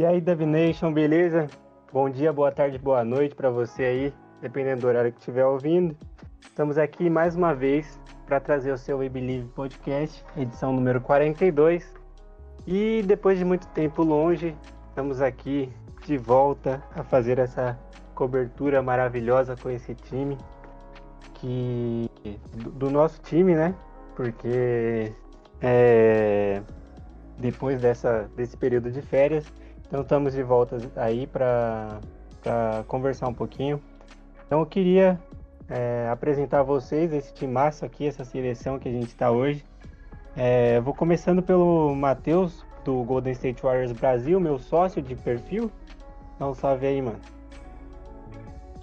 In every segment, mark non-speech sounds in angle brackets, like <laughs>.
E aí, Nation, beleza? Bom dia, boa tarde, boa noite para você aí, dependendo do horário que estiver ouvindo. Estamos aqui mais uma vez para trazer o seu We Believe Podcast, edição número 42. E depois de muito tempo longe, estamos aqui de volta a fazer essa cobertura maravilhosa com esse time que do, do nosso time, né? Porque é, depois dessa, desse período de férias, então estamos de volta aí para conversar um pouquinho. Então eu queria é, apresentar a vocês esse timaço aqui, essa seleção que a gente está hoje. É, vou começando pelo Matheus, do Golden State Warriors Brasil, meu sócio de perfil. Um salve aí, mano.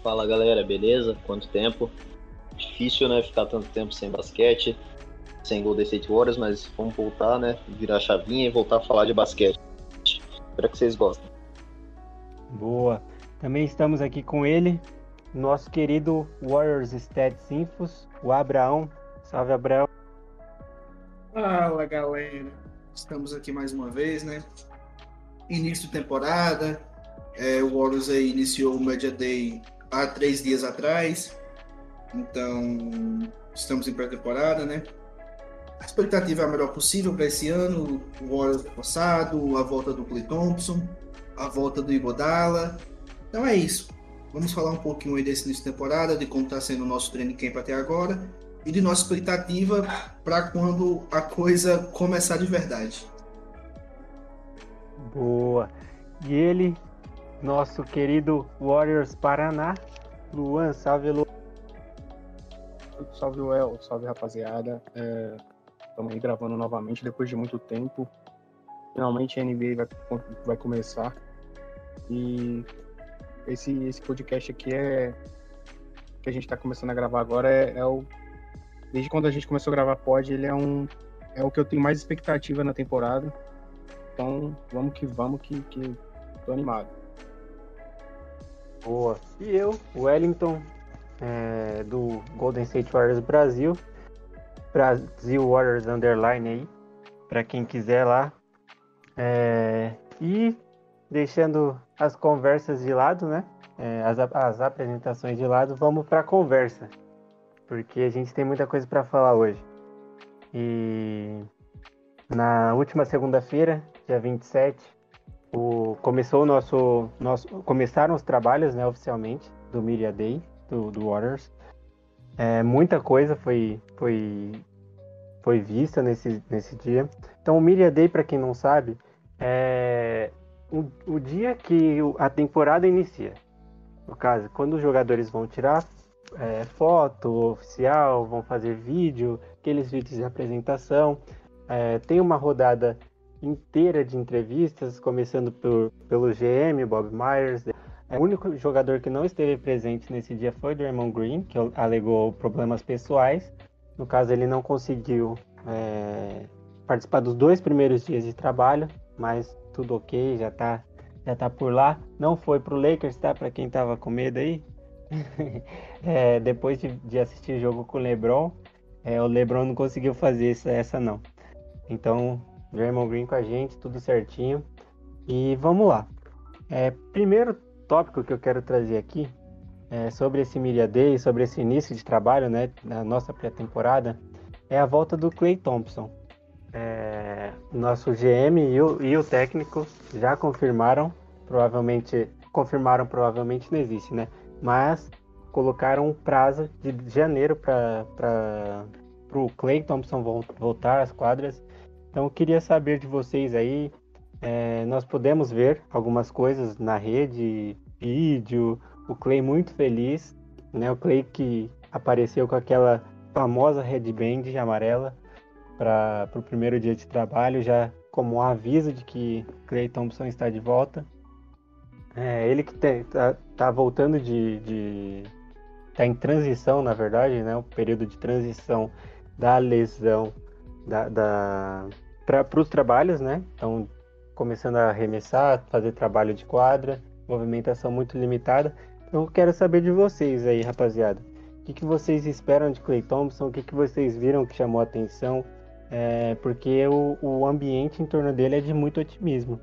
Fala galera, beleza? Quanto tempo? Difícil, né? Ficar tanto tempo sem basquete, sem Golden State Warriors, mas vamos voltar, né? Virar a chavinha e voltar a falar de basquete. Espero que vocês gostem. Boa. Também estamos aqui com ele, nosso querido Warriors Stats Infos, o Abraão. Salve, Abraão. Fala galera, estamos aqui mais uma vez, né? Início de temporada, é, o Warriors aí iniciou o Media Day há três dias atrás, então estamos em pré-temporada, né? A expectativa é a melhor possível para esse ano, o Warriors passado, a volta do Clay Thompson, a volta do Igodala, então é isso. Vamos falar um pouquinho aí desse início de temporada, de como está sendo o nosso training camp até agora e de nossa expectativa para quando a coisa começar de verdade. Boa. E ele, nosso querido Warriors Paraná, Luan, salve Lu. Salve, Well, salve rapaziada. Estamos aí gravando novamente depois de muito tempo. Finalmente a NBA vai, vai começar. E esse, esse podcast aqui é. que a gente está começando a gravar agora é, é o. Desde quando a gente começou a gravar pod, ele é um. É o que eu tenho mais expectativa na temporada. Então vamos que vamos que, que tô animado. Boa. E eu, Wellington, é, do Golden State Warriors Brasil. Brasil Warriors Underline aí, para quem quiser lá. É, e deixando as conversas de lado, né? É, as, as apresentações de lado, vamos para a conversa, porque a gente tem muita coisa para falar hoje. E na última segunda-feira, dia 27, o, começou o nosso, nosso. Começaram os trabalhos, né, oficialmente, do Media Day, do, do Warriors. É, muita coisa foi, foi, foi vista nesse, nesse dia. Então, o Media Day, para quem não sabe, é o, o dia que a temporada inicia. No caso, quando os jogadores vão tirar é, foto oficial, vão fazer vídeo, aqueles vídeos de apresentação. É, tem uma rodada inteira de entrevistas, começando por, pelo GM, Bob Myers. O único jogador que não esteve presente nesse dia foi o Draymond Green, que alegou problemas pessoais. No caso, ele não conseguiu é, participar dos dois primeiros dias de trabalho, mas tudo ok, já tá, já tá por lá. Não foi pro Lakers, tá? Para quem tava com medo aí. <laughs> é, depois de, de, assistir o jogo com o LeBron, é, o LeBron não conseguiu fazer essa, essa não. Então, Draymond Green com a gente, tudo certinho. E vamos lá. É, primeiro tópico que eu quero trazer aqui é sobre esse Media Day, sobre esse início de trabalho, né, da nossa pré-temporada, é a volta do Clay Thompson. É, nosso GM e o, e o técnico já confirmaram, provavelmente confirmaram, provavelmente não existe, né? Mas colocaram um prazo de janeiro para o Clay Thompson voltar às quadras. Então eu queria saber de vocês aí. É, nós podemos ver algumas coisas na rede, vídeo, o Clay muito feliz, né? O Clay que apareceu com aquela famosa headband amarela para o primeiro dia de trabalho, já como um aviso de que Clay Thompson está de volta. É, ele que está tá voltando de, de. tá em transição, na verdade, né? O período de transição da lesão da, da para os trabalhos, né? Então, começando a arremessar, fazer trabalho de quadra, movimentação muito limitada. Então, eu quero saber de vocês aí, rapaziada. O que, que vocês esperam de Clay Thompson? O que, que vocês viram que chamou a atenção? É, porque o, o ambiente em torno dele é de muito otimismo.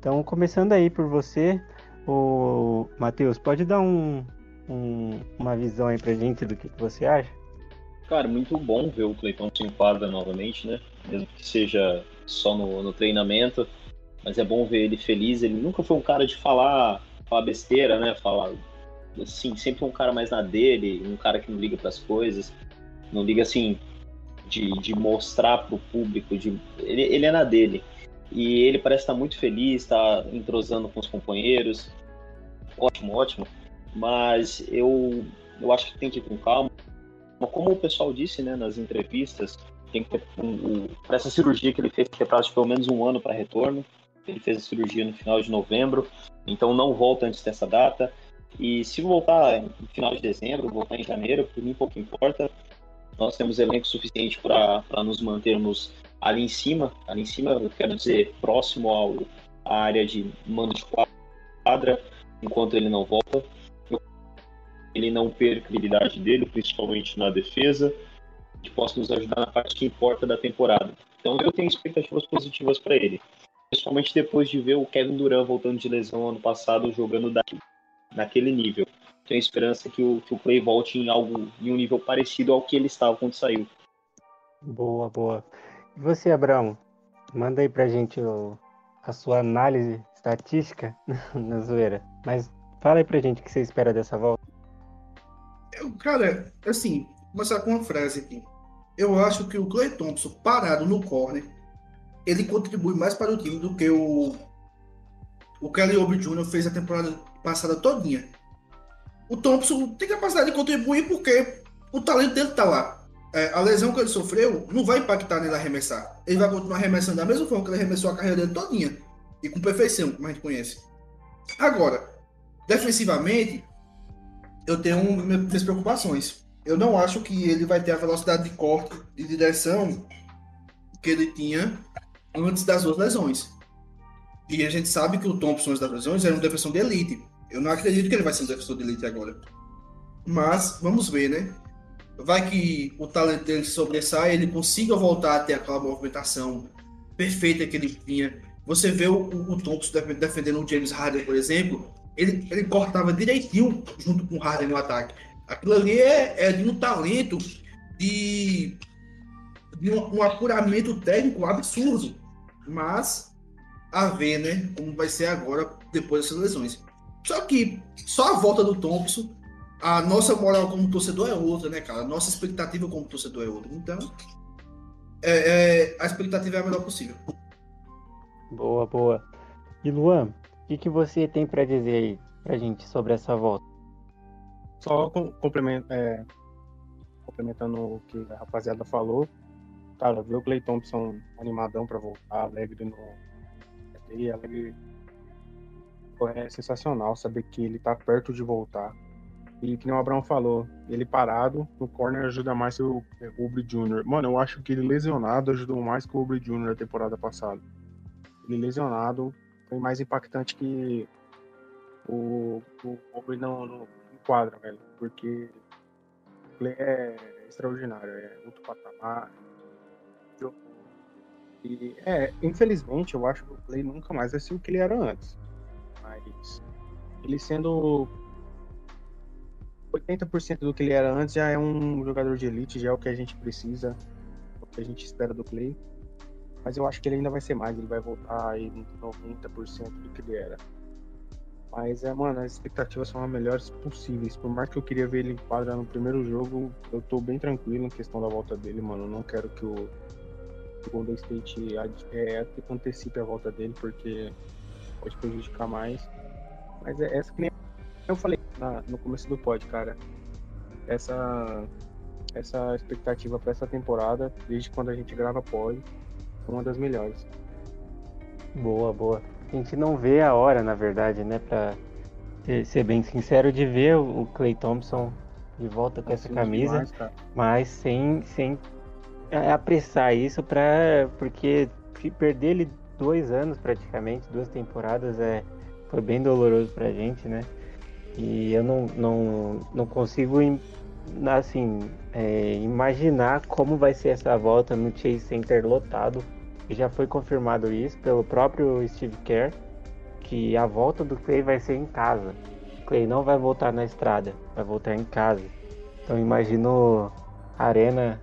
Então, começando aí por você, o Matheus, pode dar um, um, uma visão aí pra gente do que, que você acha? Cara, muito bom ver o Cleiton se enquadra novamente, né? Mesmo que seja só no, no, treinamento. Mas é bom ver ele feliz. Ele nunca foi um cara de falar, falar besteira, né? Falar. Assim, sempre um cara mais na dele, um cara que não liga para as coisas. Não liga assim, de, de mostrar pro público. De, ele, ele é na dele. E ele parece estar muito feliz, está entrosando com os companheiros. Ótimo, ótimo. Mas eu, eu acho que tem que ir com calma como o pessoal disse né, nas entrevistas, tem que ter um, um, para essa cirurgia que ele fez, que é prazo de pelo menos um ano para retorno. Ele fez a cirurgia no final de novembro, então não volta antes dessa data. E se voltar no final de dezembro, voltar em janeiro, por mim pouco importa. Nós temos elenco suficiente para nos mantermos ali em cima. Ali em cima, eu quero dizer, próximo ao, à área de mando de quadra, enquanto ele não volta ele não perca a credibilidade dele, principalmente na defesa, que possa nos ajudar na parte que importa da temporada. Então eu tenho expectativas positivas para ele, principalmente depois de ver o Kevin Durant voltando de lesão ano passado jogando daqui, naquele nível. Tenho esperança que o, que o Clay volte em algo em um nível parecido ao que ele estava quando saiu. Boa, boa. E você, Abraão? Manda aí pra gente o, a sua análise estatística <laughs> na zoeira. Mas fala aí pra gente o que você espera dessa volta. Eu, cara, assim, começar com uma frase aqui. Eu acho que o Clay Thompson, parado no corner, ele contribui mais para o time do que o, o Kelly Oubre Jr. fez a temporada passada todinha. O Thompson tem capacidade de contribuir porque o talento dele tá lá. É, a lesão que ele sofreu não vai impactar nele arremessar. Ele vai continuar arremessando da mesma forma que ele arremessou a carreira dele todinha. E com perfeição, como a gente conhece. Agora, defensivamente, eu tenho minhas preocupações. Eu não acho que ele vai ter a velocidade de corte de direção que ele tinha antes das duas lesões. E a gente sabe que o Thompson antes das lesões era um defensor de elite. Eu não acredito que ele vai ser um defensor de elite agora. Mas vamos ver, né? Vai que o talento dele sobressai, ele consiga voltar a ter aquela movimentação perfeita que ele tinha. Você vê o, o Thompson defendendo o James Harden, por exemplo, ele, ele cortava direitinho junto com o Harden no ataque. Aquilo ali é, é de um talento, de, de um, um apuramento técnico absurdo. Mas a ver, né, como vai ser agora depois dessas lesões. Só que só a volta do Thompson, a nossa moral como torcedor é outra, né, cara? A nossa expectativa como torcedor é outra. Então, é, é, a expectativa é a melhor possível. Boa, boa. E Luan, o que, que você tem para dizer aí pra gente sobre essa volta? Só complemento, é, complementando o que a rapaziada falou, cara, ver o Clay Thompson animadão para voltar, alegre no. Alegre. É sensacional saber que ele tá perto de voltar. E que nem o Abraão falou, ele parado no corner ajuda mais que o Ubre Jr. Mano, eu acho que ele lesionado ajudou mais que o Ubre Jr. na temporada passada. Ele lesionado foi mais impactante que o, o Aubrey não, não enquadra, velho. Porque o play é extraordinário, é outro patamar. E, é, infelizmente, eu acho que o Play nunca mais vai ser o que ele era antes. Mas ele sendo 80% do que ele era antes já é um jogador de elite, já é o que a gente precisa, o que a gente espera do Play. Mas eu acho que ele ainda vai ser mais, ele vai voltar aí 90% do que ele era. Mas é, mano, as expectativas são as melhores possíveis. Por mais que eu queria ver ele em quadra no primeiro jogo, eu tô bem tranquilo em questão da volta dele, mano. Eu não quero que o, o Golden State é, antecipe a volta dele, porque pode prejudicar mais. Mas é essa que nem eu falei na, no começo do pod, cara. Essa, essa expectativa para essa temporada, desde quando a gente grava pod, uma das melhores. Boa, boa. A gente não vê a hora, na verdade, né, pra ser, bem sincero, de ver o Clay Thompson de volta com essa camisa, Demais, mas sem, sem é, apressar isso pra, porque perder ele dois anos praticamente, duas temporadas, é, foi bem doloroso pra gente, né? E eu não, não, não consigo im- assim, é, imaginar como vai ser essa volta no Chase Center lotado. Já foi confirmado isso pelo próprio Steve Kerr, que a volta do Clay vai ser em casa. Clay não vai voltar na estrada, vai voltar em casa. Então imagino a arena,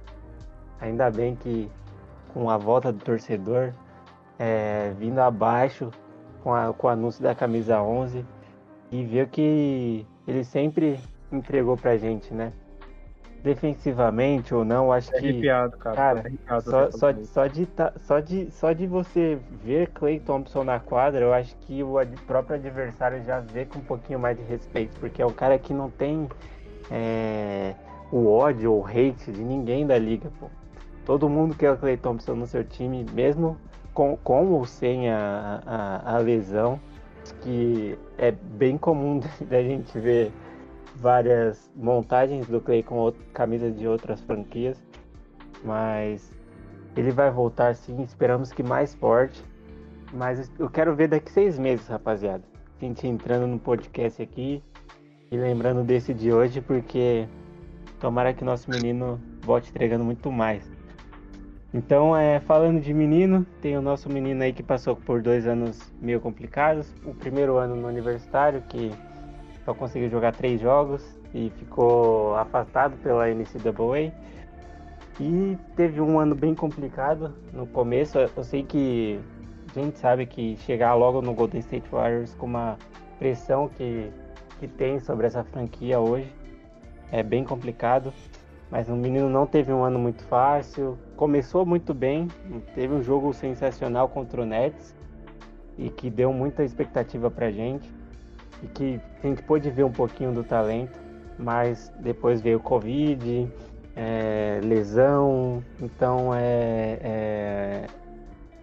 ainda bem que com a volta do torcedor, é, vindo abaixo com, a- com o anúncio da camisa 11 e ver que ele sempre entregou pra gente, né? Defensivamente ou não, acho É que arrepiado, cara. cara, arrepiado só, você só, só, de, tá- só, de, só de você ver Clay Thompson na quadra, eu acho que o próprio adversário já vê com um pouquinho mais de respeito, porque é um cara que não tem é, o ódio ou hate de ninguém da liga, pô. Todo mundo quer o Clay Thompson no seu time, mesmo com, com ou sem a, a, a lesão, que é bem comum <laughs> da gente ver várias montagens do Clay com camisas de outras franquias, mas ele vai voltar sim, esperamos que mais forte, mas eu quero ver daqui seis meses, rapaziada. A gente entrando no podcast aqui e lembrando desse de hoje, porque tomara que nosso menino volte entregando muito mais. Então, é, falando de menino, tem o nosso menino aí que passou por dois anos meio complicados. O primeiro ano no universitário, que só conseguiu jogar três jogos e ficou afastado pela NCAA. E teve um ano bem complicado no começo. Eu sei que a gente sabe que chegar logo no Golden State Warriors com uma pressão que, que tem sobre essa franquia hoje é bem complicado. Mas o menino não teve um ano muito fácil. Começou muito bem, teve um jogo sensacional contra o Nets e que deu muita expectativa pra gente e que a gente pôde ver um pouquinho do talento, mas depois veio o Covid, é, lesão, então é, é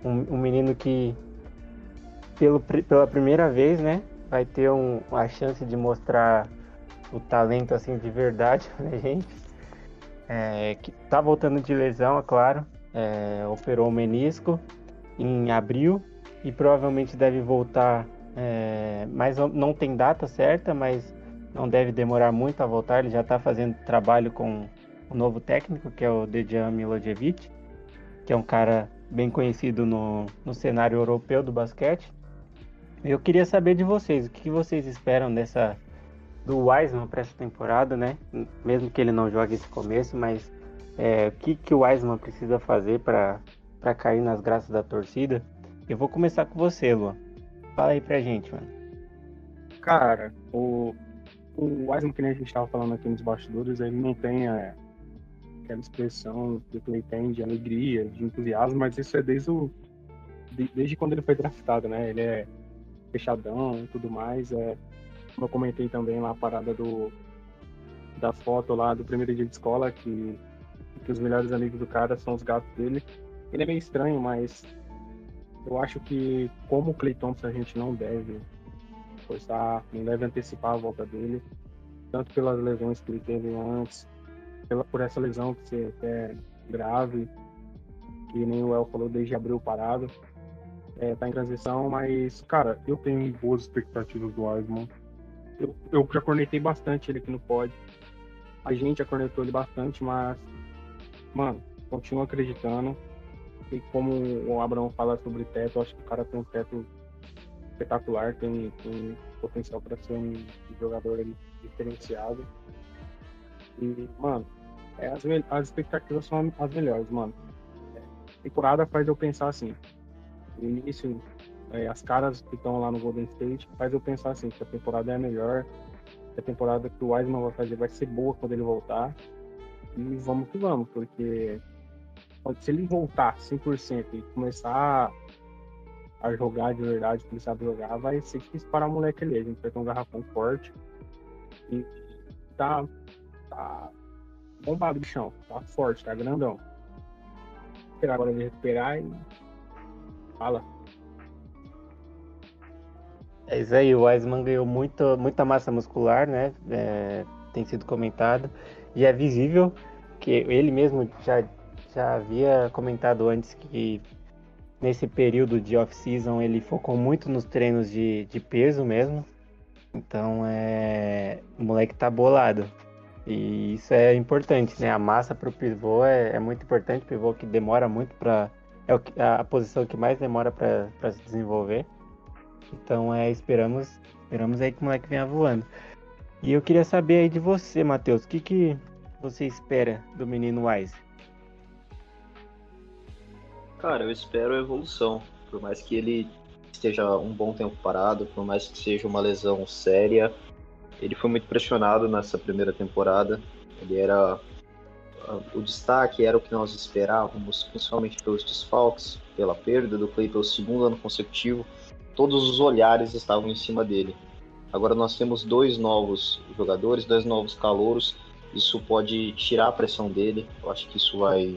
um, um menino que pelo, pela primeira vez, né, vai ter um, a chance de mostrar o talento assim de verdade <laughs> pra gente. É, que tá voltando de lesão, é claro, é, operou o menisco em abril e provavelmente deve voltar, é, mas não- tem data certa, mas não deve demorar muito a voltar. Ele já está fazendo trabalho com o novo técnico, que é o Dejan Milojevic, que é um cara bem conhecido no, no cenário europeu do basquete. Eu queria saber de vocês, o que vocês esperam dessa do Wiseman para essa temporada, né? Mesmo que ele não jogue esse começo, mas é, o que, que o Wiseman precisa fazer para cair nas graças da torcida? Eu vou começar com você, Luan. Fala aí pra gente, mano. Cara, o, o Wiseman, que nem a gente tava falando aqui nos bastidores, ele não tem é, aquela expressão que ele tem de alegria, de entusiasmo, mas isso é desde, o, de- desde quando ele foi draftado, né? Ele é fechadão e tudo mais. É, eu comentei também lá a parada do, da foto lá do primeiro dia de escola, que, que os melhores amigos do cara são os gatos dele. Ele é meio estranho, mas eu acho que como o Clay Thompson a gente não deve forçar, não deve antecipar a volta dele, tanto pelas lesões que ele teve antes, pela, por essa lesão que, que é grave, que nem o El falou desde abril parado, é, tá em transição, mas, cara, eu tenho boas expectativas do Wiseman. Eu, eu já cornetei bastante ele aqui no pod. A gente já cornetou ele bastante, mas, mano, continuo acreditando. E como o Abraão fala sobre teto, acho que o cara tem um teto espetacular, tem, tem potencial para ser um jogador diferenciado. E, mano, é, as, as expectativas são as melhores, mano. É, a temporada faz eu pensar assim. O início, é, as caras que estão lá no Golden State, faz eu pensar assim, que a temporada é a melhor, que a temporada que o Wiseman vai fazer vai ser boa quando ele voltar. E vamos que vamos, porque se ele voltar 100% e começar a jogar de verdade, ele sabe jogar, vai ser difícil parar o moleque ali. A gente vai ter um garrafão forte. E tá, tá bombado, bichão. Tá forte, tá grandão. Esperar agora ele recuperar e. Fala. É isso aí, o Wiseman ganhou muito, muita massa muscular, né? É, tem sido comentado. E é visível que ele mesmo já, já havia comentado antes que nesse período de off-season ele focou muito nos treinos de, de peso mesmo. Então é. O moleque tá bolado. E isso é importante, né? A massa para o pivô é, é, muito importante. O pivô que demora muito para. É a posição que mais demora para se desenvolver. Então é, esperamos, esperamos aí que o moleque venha voando. E eu queria saber aí de você, Matheus, o que, que você espera do menino Wise? Cara, eu espero evolução. Por mais que ele esteja um bom tempo parado, por mais que seja uma lesão séria, ele foi muito pressionado nessa primeira temporada. Ele era o destaque era o que nós esperávamos, principalmente pelos desfalques, pela perda do Clay pelo segundo ano consecutivo. Todos os olhares estavam em cima dele. Agora nós temos dois novos jogadores, dois novos calouros. Isso pode tirar a pressão dele. Eu acho que isso vai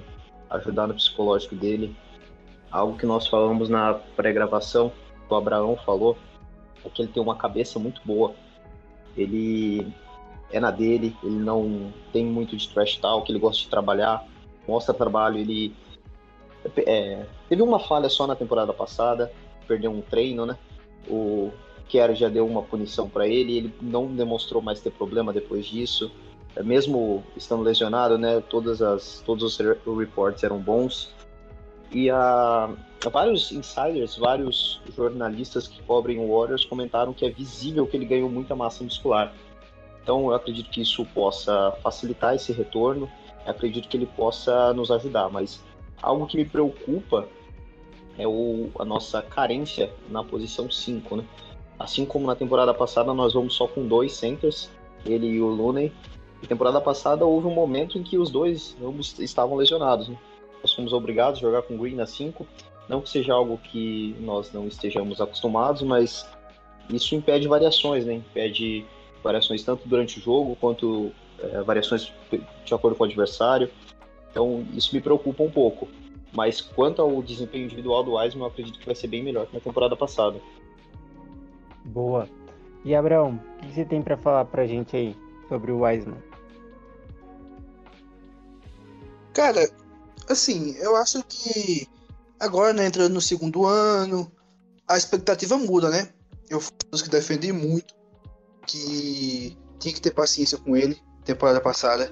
ajudar no psicológico dele. Algo que nós falamos na pré-gravação, o Abraão falou, é que ele tem uma cabeça muito boa. Ele é na dele, ele não tem muito de trash talk, ele gosta de trabalhar, mostra trabalho, ele é, teve uma falha só na temporada passada, perdeu um treino, né? O Kerr já deu uma punição para ele, ele não demonstrou mais ter problema depois disso. É, mesmo estando lesionado, né? Todas as, todos os reports eram bons. E a, vários insiders, vários jornalistas que cobrem o Warriors comentaram que é visível que ele ganhou muita massa muscular. Então eu acredito que isso possa facilitar esse retorno, eu acredito que ele possa nos ajudar, mas algo que me preocupa é o, a nossa carência na posição 5, né? Assim como na temporada passada nós vamos só com dois centers, ele e o Looney. Na temporada passada houve um momento em que os dois ambos estavam lesionados, né? nós fomos obrigados a jogar com Green na 5. Não que seja algo que nós não estejamos acostumados, mas isso impede variações, né? Impede variações tanto durante o jogo quanto é, variações de acordo com o adversário. Então isso me preocupa um pouco. Mas quanto ao desempenho individual do Wiseman, eu acredito que vai ser bem melhor que na temporada passada. Boa. E Abraão, o que você tem para falar pra gente aí sobre o Wiseman? Cara, assim, eu acho que agora, né, entrando no segundo ano, a expectativa muda, né? Eu fui dos que defendi muito que tinha que ter paciência com ele, temporada passada.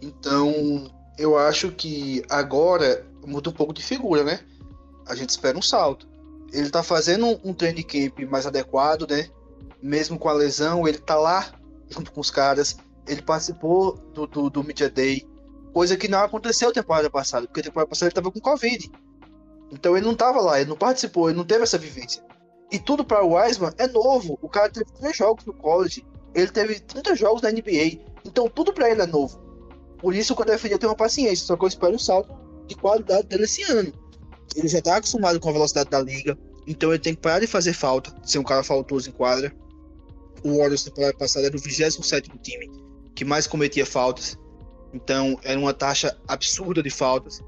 Então, eu acho que agora muda um pouco de figura, né? A gente espera um salto. Ele tá fazendo um, um training camp mais adequado, né? Mesmo com a lesão, ele tá lá junto com os caras. Ele participou do, do, do Media Day Coisa que não aconteceu temporada passada, porque temporada passada ele tava com Covid. Então ele não tava lá, ele não participou, ele não teve essa vivência. E tudo para o Wiseman é novo. O cara teve três jogos no college, ele teve 30 jogos na NBA. Então tudo para ele é novo. Por isso que eu defendia ter uma paciência, só que eu espero um salto de qualidade dele esse ano. Ele já tá acostumado com a velocidade da liga, então ele tem que parar de fazer falta, ser um cara faltoso em quadra. O Warriors temporada passada era o 27 time que mais cometia faltas. Então era uma taxa absurda de faltas.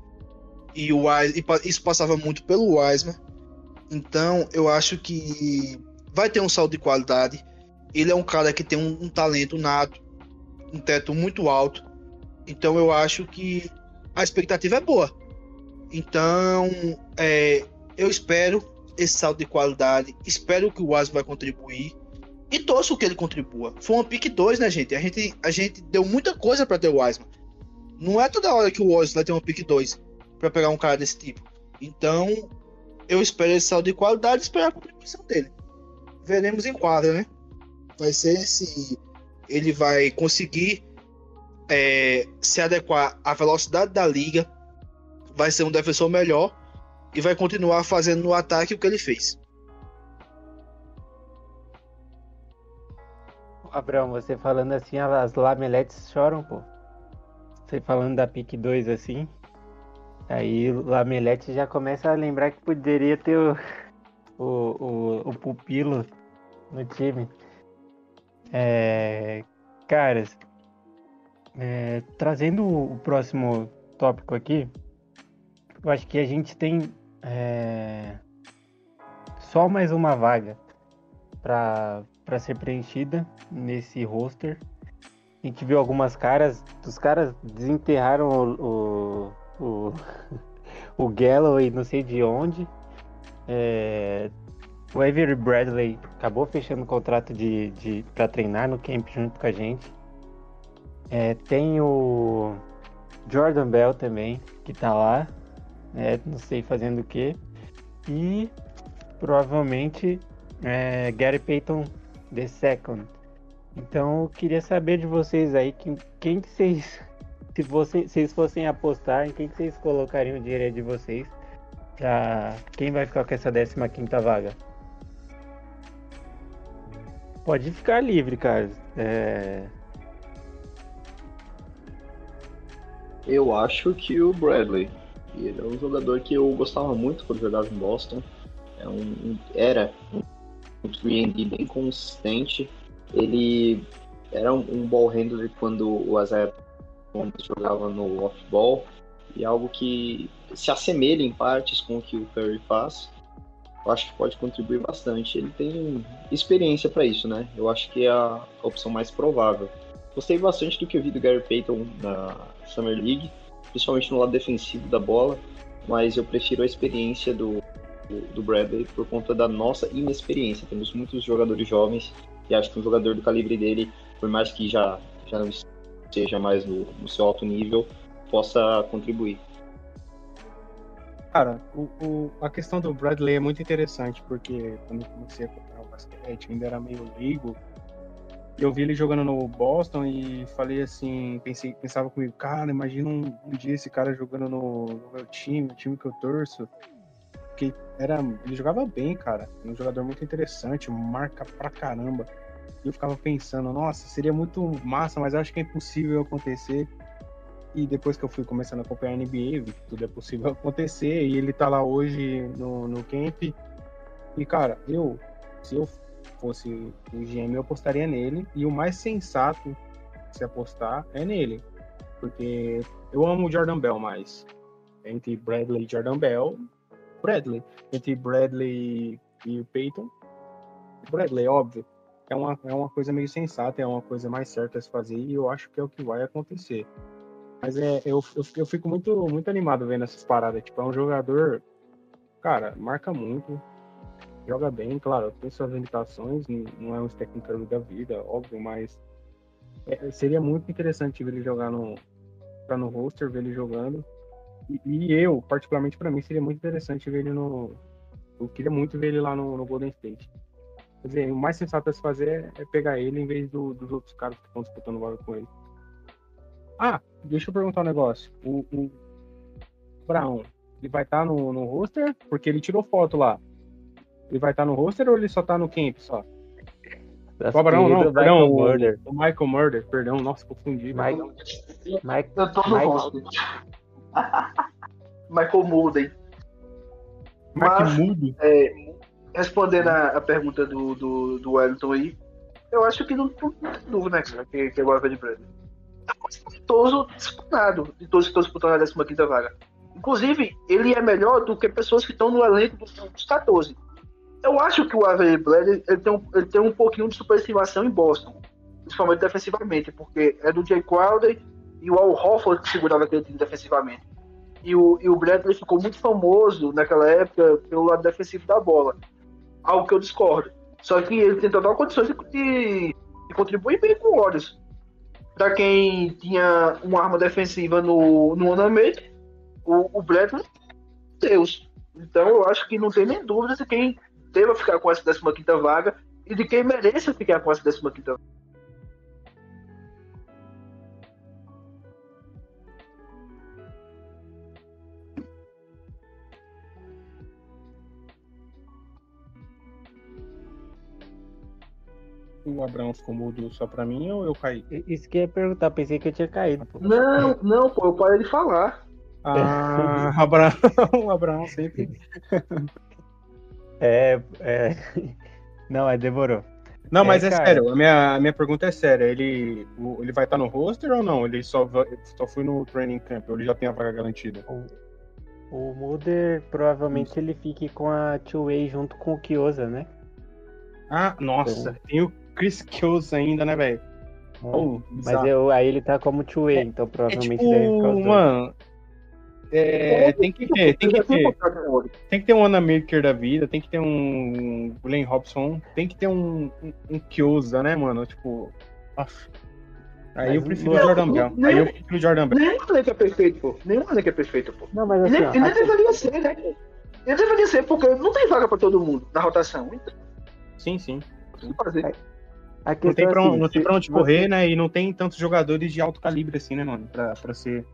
E o Wise, isso passava muito pelo Wiseman. Então eu acho que vai ter um salto de qualidade. Ele é um cara que tem um, um talento nato, um teto muito alto. Então eu acho que a expectativa é boa. Então é, eu espero esse salto de qualidade. Espero que o Wiseman vai contribuir. E torço que ele contribua. Foi uma pick 2, né, gente? A gente, a gente deu muita coisa para ter o Wiseman. Não é toda hora que o Warriors vai ter uma pick 2 para pegar um cara desse tipo. Então, eu espero esse saldo de qualidade e esperar a contribuição dele. Veremos em quadra, né? Vai ser se ele vai conseguir é, se adequar à velocidade da liga, vai ser um defensor melhor e vai continuar fazendo no ataque o que ele fez. Abraão, você falando assim, as lameletes choram, pô. Você falando da pick 2 assim, aí o Lamelete já começa a lembrar que poderia ter o, o, o, o pupilo no time. É, caras, é, trazendo o próximo tópico aqui, eu acho que a gente tem é, só mais uma vaga para ser preenchida nesse roster. A gente viu algumas caras, os caras desenterraram o, o, o, <laughs> o Galloway não sei de onde. É, o Avery Bradley acabou fechando o contrato de, de, para treinar no camp junto com a gente. É, tem o Jordan Bell também, que tá lá, né, não sei fazendo o que. E provavelmente é, Gary Payton the second. Então eu queria saber de vocês aí quem, quem que vocês, se vocês, vocês fossem apostar, em quem que vocês colocariam o dinheiro de vocês pra quem vai ficar com essa 15 quinta vaga? Pode ficar livre, cara. É... Eu acho que o Bradley. Ele é um jogador que eu gostava muito quando jogava em Boston. É um, era um 3 bem consistente. Ele era um, um ball handler quando o Thomas jogava no off-ball. E algo que se assemelha em partes com o que o Curry faz. Eu acho que pode contribuir bastante. Ele tem experiência para isso, né? Eu acho que é a opção mais provável. Gostei bastante do que eu vi do Gary Payton na Summer League, principalmente no lado defensivo da bola, mas eu prefiro a experiência do, do Bradley por conta da nossa inexperiência. Temos muitos jogadores jovens e acho que um jogador do calibre dele, por mais que já, já não seja mais no, no seu alto nível, possa contribuir. Cara, o, o, a questão do Bradley é muito interessante, porque quando eu comecei a comprar o basquete, ainda era meio leigo, eu vi ele jogando no Boston e falei assim, pensei, pensava comigo, cara, imagina um, um dia esse cara jogando no, no, meu time, o time que eu torço. Que era, ele jogava bem, cara. Um jogador muito interessante, marca pra caramba. E eu ficava pensando, nossa, seria muito massa, mas acho que é impossível acontecer. E depois que eu fui começando a acompanhar a NBA, tudo é possível <laughs> acontecer. E ele tá lá hoje no, no camp. E, cara, eu, se eu fosse o GM, eu apostaria nele. E o mais sensato se apostar é nele. Porque eu amo o Jordan Bell mais. Entre Bradley e Jordan Bell, Bradley. Entre Bradley e o Peyton, Bradley, óbvio. É uma, é uma coisa meio sensata, é uma coisa mais certa a se fazer e eu acho que é o que vai acontecer. Mas é, eu, eu, eu fico muito, muito animado vendo essas paradas. Tipo, é um jogador, cara, marca muito, joga bem, claro, tem suas limitações, não é um Curry da vida, óbvio, mas é, seria muito interessante ver ele jogar no, pra no roster, ver ele jogando. E, e eu, particularmente para mim, seria muito interessante ver ele no. Eu queria muito ver ele lá no, no Golden State. Quer dizer, o mais sensato a se fazer é, pegar ele em vez do, dos outros caras que estão disputando vaga com ele. Ah, deixa eu perguntar um negócio. O, o Brown, ele vai estar tá no, no roster? Porque ele tirou foto lá. Ele vai estar tá no roster ou ele só tá no camp só? o Abraão, não, perdão, o, o, Michael Murder, perdão, nossa, confundi. Michael, Mike, eu tô no roster. <laughs> Michael Mulden. Mas, é, respondendo a, a, pergunta do, do, do Wellington aí, eu acho que não, tem dúvida, né, que, que é o Alvin um talentoso disputado de todos que estão disputando a 15 vaga. Inclusive, ele é melhor do que pessoas que estão no elenco dos 14. Eu acho que o Avery Bradley ele tem, um, ele tem um pouquinho de superestimação em Boston, principalmente defensivamente, porque é do Jay Crowder e o Al Hofford que segurava aquele time defensivamente. E o, e o Bradley ficou muito famoso naquela época pelo lado defensivo da bola, algo que eu discordo. Só que ele tem total condições de, de, de contribuir bem com o Warriors. Para quem tinha uma arma defensiva no, no andamento, o, o Bradley, Deus. Então eu acho que não tem nem dúvida de quem deva ficar com essa 15 vaga e de quem mereça ficar com essa 15 vaga. o Abraão ficou mudo só pra mim ou eu caí? Isso que eu ia perguntar, pensei que eu tinha caído. Pô. Não, não, pô, eu parei de falar. Ah, <laughs> Abraão, o Abraão sempre. É, é. <laughs> Não, é demorou. Não, mas é, é sério, a minha, a minha pergunta é séria. Ele, ele vai estar no roster ou não? Ele só, só foi no training camp, ou ele já tem a vaga garantida? O, o Mulder provavelmente Isso. ele fique com a two-way junto com o Kyosa, né? Ah, nossa, tem o Chris Kills ainda, né, velho? Oh, Mas eu, aí ele tá como two-way, É- então É provavelmente tipo, deve ficar os dois. mano. É, tem que ter, tem que ter. Tem que ter um Anamaker da vida, tem que ter um Glenn Robson, tem que ter um, um, um Kyoza, né, mano? Tipo. af. Aí Mas eu prefiro o não- Jordan Bell. não- Aí eu prefiro o Jordan Bell. Nenhum elenco é perfeito, pô. Nenhum elenco é perfeito, pô. Não, mas E assim, nem, ó, e nem assim, deveria ser, né? pô? Ele deveria ser, porque não tem vaga pra todo mundo na rotação. Então, Sim, sim. o que fazer? a Não tem, pra, é assim, não tem pra onde correr, né? E não tem tantos jogadores de alto calibre assim, né, mano? Pra, pra ser.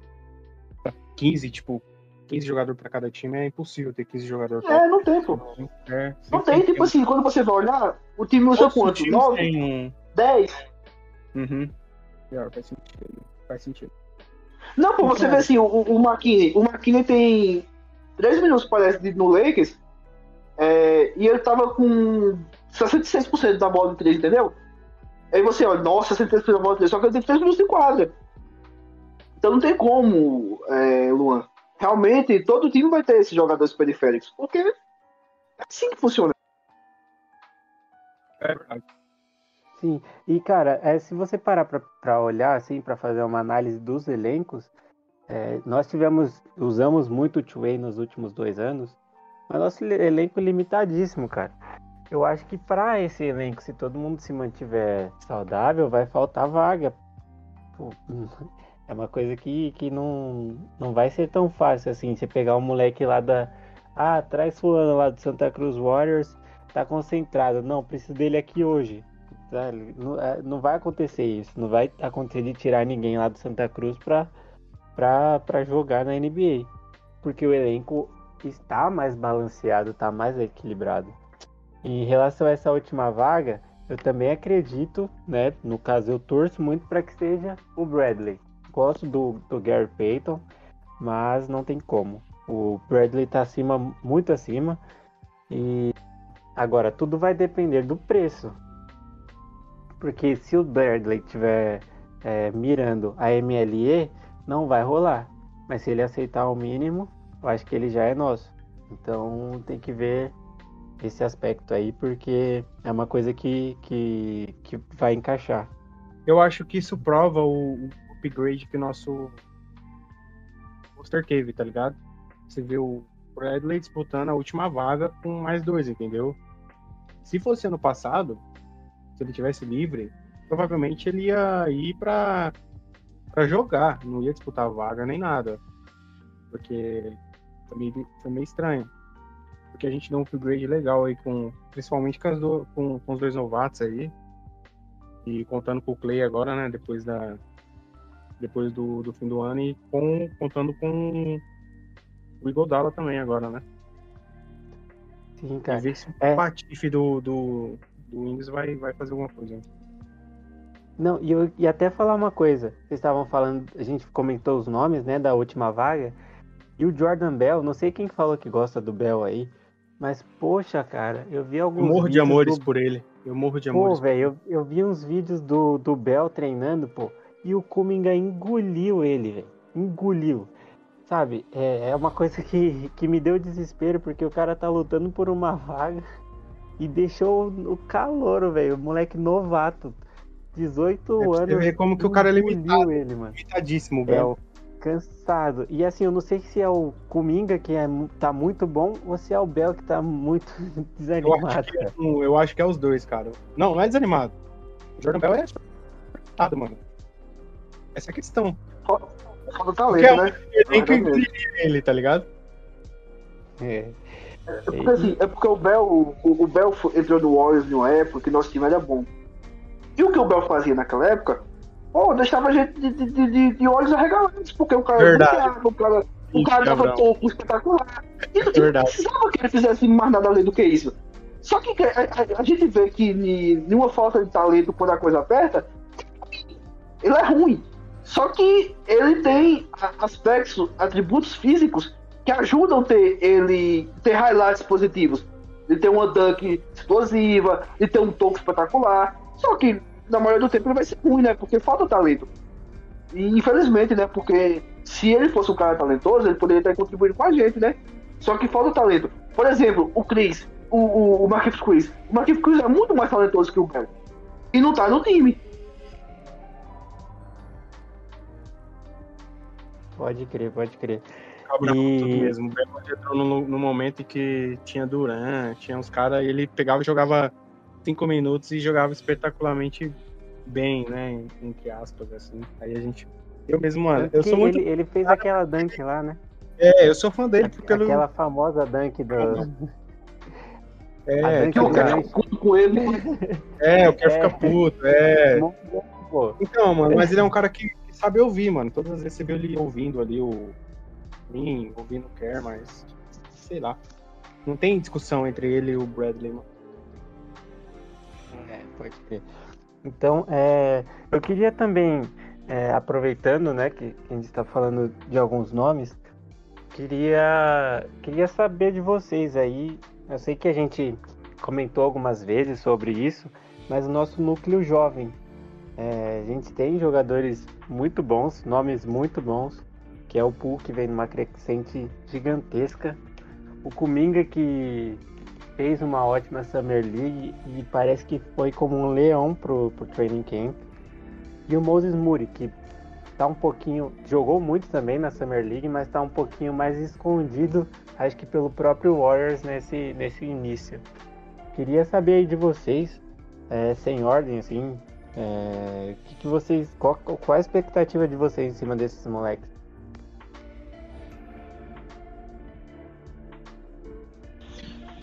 Pra 15, tipo, 15 jogadores pra cada time é impossível ter 15 jogadores. É, não tem, pô. É, Não tem, tipo assim, quando você vai olhar, o time usa quanto? times 9, têm um- 10? Uhum. Pior, faz sentido. Faz sentido. Não, pô, você vê assim, o, o McKinney, o McKinney tem 3 minutos, parece, de- no Lakers, é, e ele tava com 66% da bola de 3, entendeu? Aí você olha, nossa, 66% da bola de 3, só que ele tem 3 minutos em quadra. Então não tem como, é, Luan. Realmente, todo time vai ter esses jogadores periféricos, porque é assim que funciona. É verdade. Sim, e cara, é, se você parar pra, pra olhar assim, pra fazer uma análise dos elencos, é, nós tivemos, usamos muito o two-way nos últimos dois anos, mas nosso ele- elenco é limitadíssimo, cara. Eu acho que pra esse elenco, se todo mundo se mantiver saudável, vai faltar vaga. Pô, é uma coisa que, que não, não vai ser tão fácil assim, você pegar um moleque lá da. Ah, traz fulano lá do Santa Cruz Warriors, tá concentrado. Não, preciso dele aqui hoje. Sabe? Não, é, não vai acontecer isso. Não vai acontecer de tirar ninguém lá do Santa Cruz pra, pra, pra jogar na NBA. Porque o elenco está mais balanceado, está mais equilibrado. Em relação a essa última vaga, eu também acredito, né? No caso, eu torço muito para que seja o Bradley. Gosto do, do Gary Payton, mas não tem como. O Bradley tá acima, muito acima. E agora tudo vai depender do preço. Porque se o Bradley tiver é, mirando a MLE, não vai rolar. Mas se ele aceitar o mínimo, eu acho que ele já é nosso. Então tem que ver esse aspecto aí, porque é uma coisa que, que, que vai encaixar. Eu acho que isso prova o, o upgrade que o nosso roster teve, tá ligado? Você vê o Bradley disputando a última vaga com mais dois, entendeu? Se fosse ano passado, se ele tivesse livre, provavelmente ele ia ir pra, pra jogar, não ia disputar vaga nem nada. Porque foi meio, foi meio estranho. Porque a gente deu um upgrade legal aí, com, principalmente com, do- com, com os dois novatos aí. E contando com o Clay agora, né? Depois da. Depois do, do fim do ano e com, contando com o Igodala também agora, né? Sim, E cara. ver se o É. patife do, do, do Wings vai, vai fazer alguma coisa. Não, e eu ia até falar uma coisa. Vocês estavam falando, a gente comentou os nomes, né, da última vaga. E o Jordan Bell, não sei quem falou que gosta do Bell aí, mas poxa, cara, eu vi Eu alguns morro de amores do... por ele. Eu morro de Pô, amores. velho, eu, eu vi uns vídeos do, do Bell treinando, pô, e o Kuminga engoliu ele, velho. Engoliu. Sabe, é, é uma coisa que, que me deu desespero, porque o cara tá lutando por uma vaga e deixou o calor, velho. O moleque novato, 18 É pra você anos. ver como que o cara é limitado. ele, mano. Limitadíssimo, Bel. Cansado. E assim, eu não sei se é o Kuminga que é, tá muito bom ou se é o Bell que tá muito <laughs> Eu, desanimado, acho que é, eu acho que é os dois, cara. Não, não é desanimado. O Jordan Bell é desanimado, mano. Essa é a questão. Falta talento, é né? Ele tem que Exatamente. engolir ele, tá ligado? É. É porque, assim, é porque o Bel, o, o Bel fo- entrou no Warriors em uma época que nosso time era bom. E o que o Bel fazia naquela época, pô, deixava a gente de, de, de, de- de olhos arregalados, porque o cara Verdade. o cara, o cara dava Gabriel. toco espetacular. E não, e não Verdade. precisava que ele fizesse mais nada além do que isso. Só que a, a- a gente vê que nenhuma falta de talento quando a coisa aperta, ele é ruim. Só que ele tem aspectos, atributos físicos que ajudam ter ele ter highlights positivos. Ele tem uma dunk explosiva, ele tem um toque espetacular. Só que na maioria do tempo ele vai ser ruim, né? Porque falta talento. E infelizmente, né? Porque se ele fosse um cara talentoso, ele poderia ter contribuído com a gente, né? Só que falta talento. Por exemplo, o Chris. o, o, o Marquinhos Cruz. O Marquinhos Cruz é muito mais talentoso que o Bell. E não tá no time. Pode crer, pode crer. Cabral, E- tudo mesmo. O Bell entrou no, no momento em que tinha Duran, tinha uns caras, ele pegava e jogava cinco minutos e jogava espetacularmente bem, né? Entre aspas, assim. Aí a gente. Eu mesmo, mano, eu sou muito. ele, ele fez aquela dunk lá, né? É, eu sou fã dele pelo. Aquela famosa dunk do. <laughs> É, Que o do cara Durant. ficou puto com ele. <laughs> é, eu quero É. ficar puto, é. Então, mano, mas ele é um cara que sabe ouvir, mano. Todas as vezes você vê ele ouvindo ali o. Mim, ouvindo o Kerr, mas. Sei lá. Não tem discussão entre ele e o Bradley, mano. É, pode crer. Então, é, eu queria também, é, aproveitando, né, que, que a gente está falando de alguns nomes, queria, queria saber de vocês aí. Eu sei que a gente comentou algumas vezes sobre isso, mas o nosso núcleo jovem, é, a gente tem jogadores muito bons, nomes muito bons, que é o Pool, que vem numa crescente gigantesca, o Kuminga, que fez uma ótima Summer League e parece que foi como um leão pro, pro training camp. E o Moses Moody, que tá um pouquinho. jogou muito também na Summer League, mas tá um pouquinho mais escondido, acho que pelo próprio Warriors nesse, nesse início. Queria saber aí de vocês, é, sem ordem, assim, é, que, que vocês. Qual, qual a expectativa de vocês em cima desses moleques?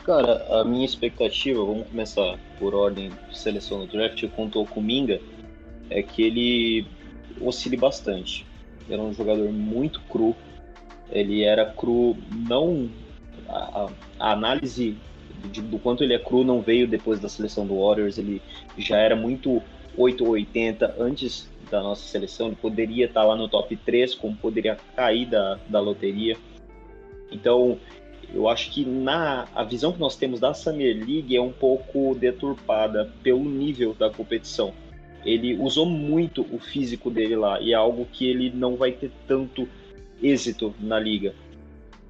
Cara, a minha expectativa, vamos começar por ordem de seleção no draft, contou com Minga, é que ele oscile bastante. Era um jogador muito cru, ele era cru, não. A- a análise de- do quanto ele é cru não veio depois da seleção do Warriors, ele já era muito 8 ou 80 antes da nossa seleção, ele poderia estar lá no top 3, como poderia cair da, da loteria. Então, eu acho que na a visão que nós temos da Summer League é um pouco deturpada pelo nível da competição. Ele usou muito o físico dele lá e é algo que ele não vai ter tanto êxito na liga.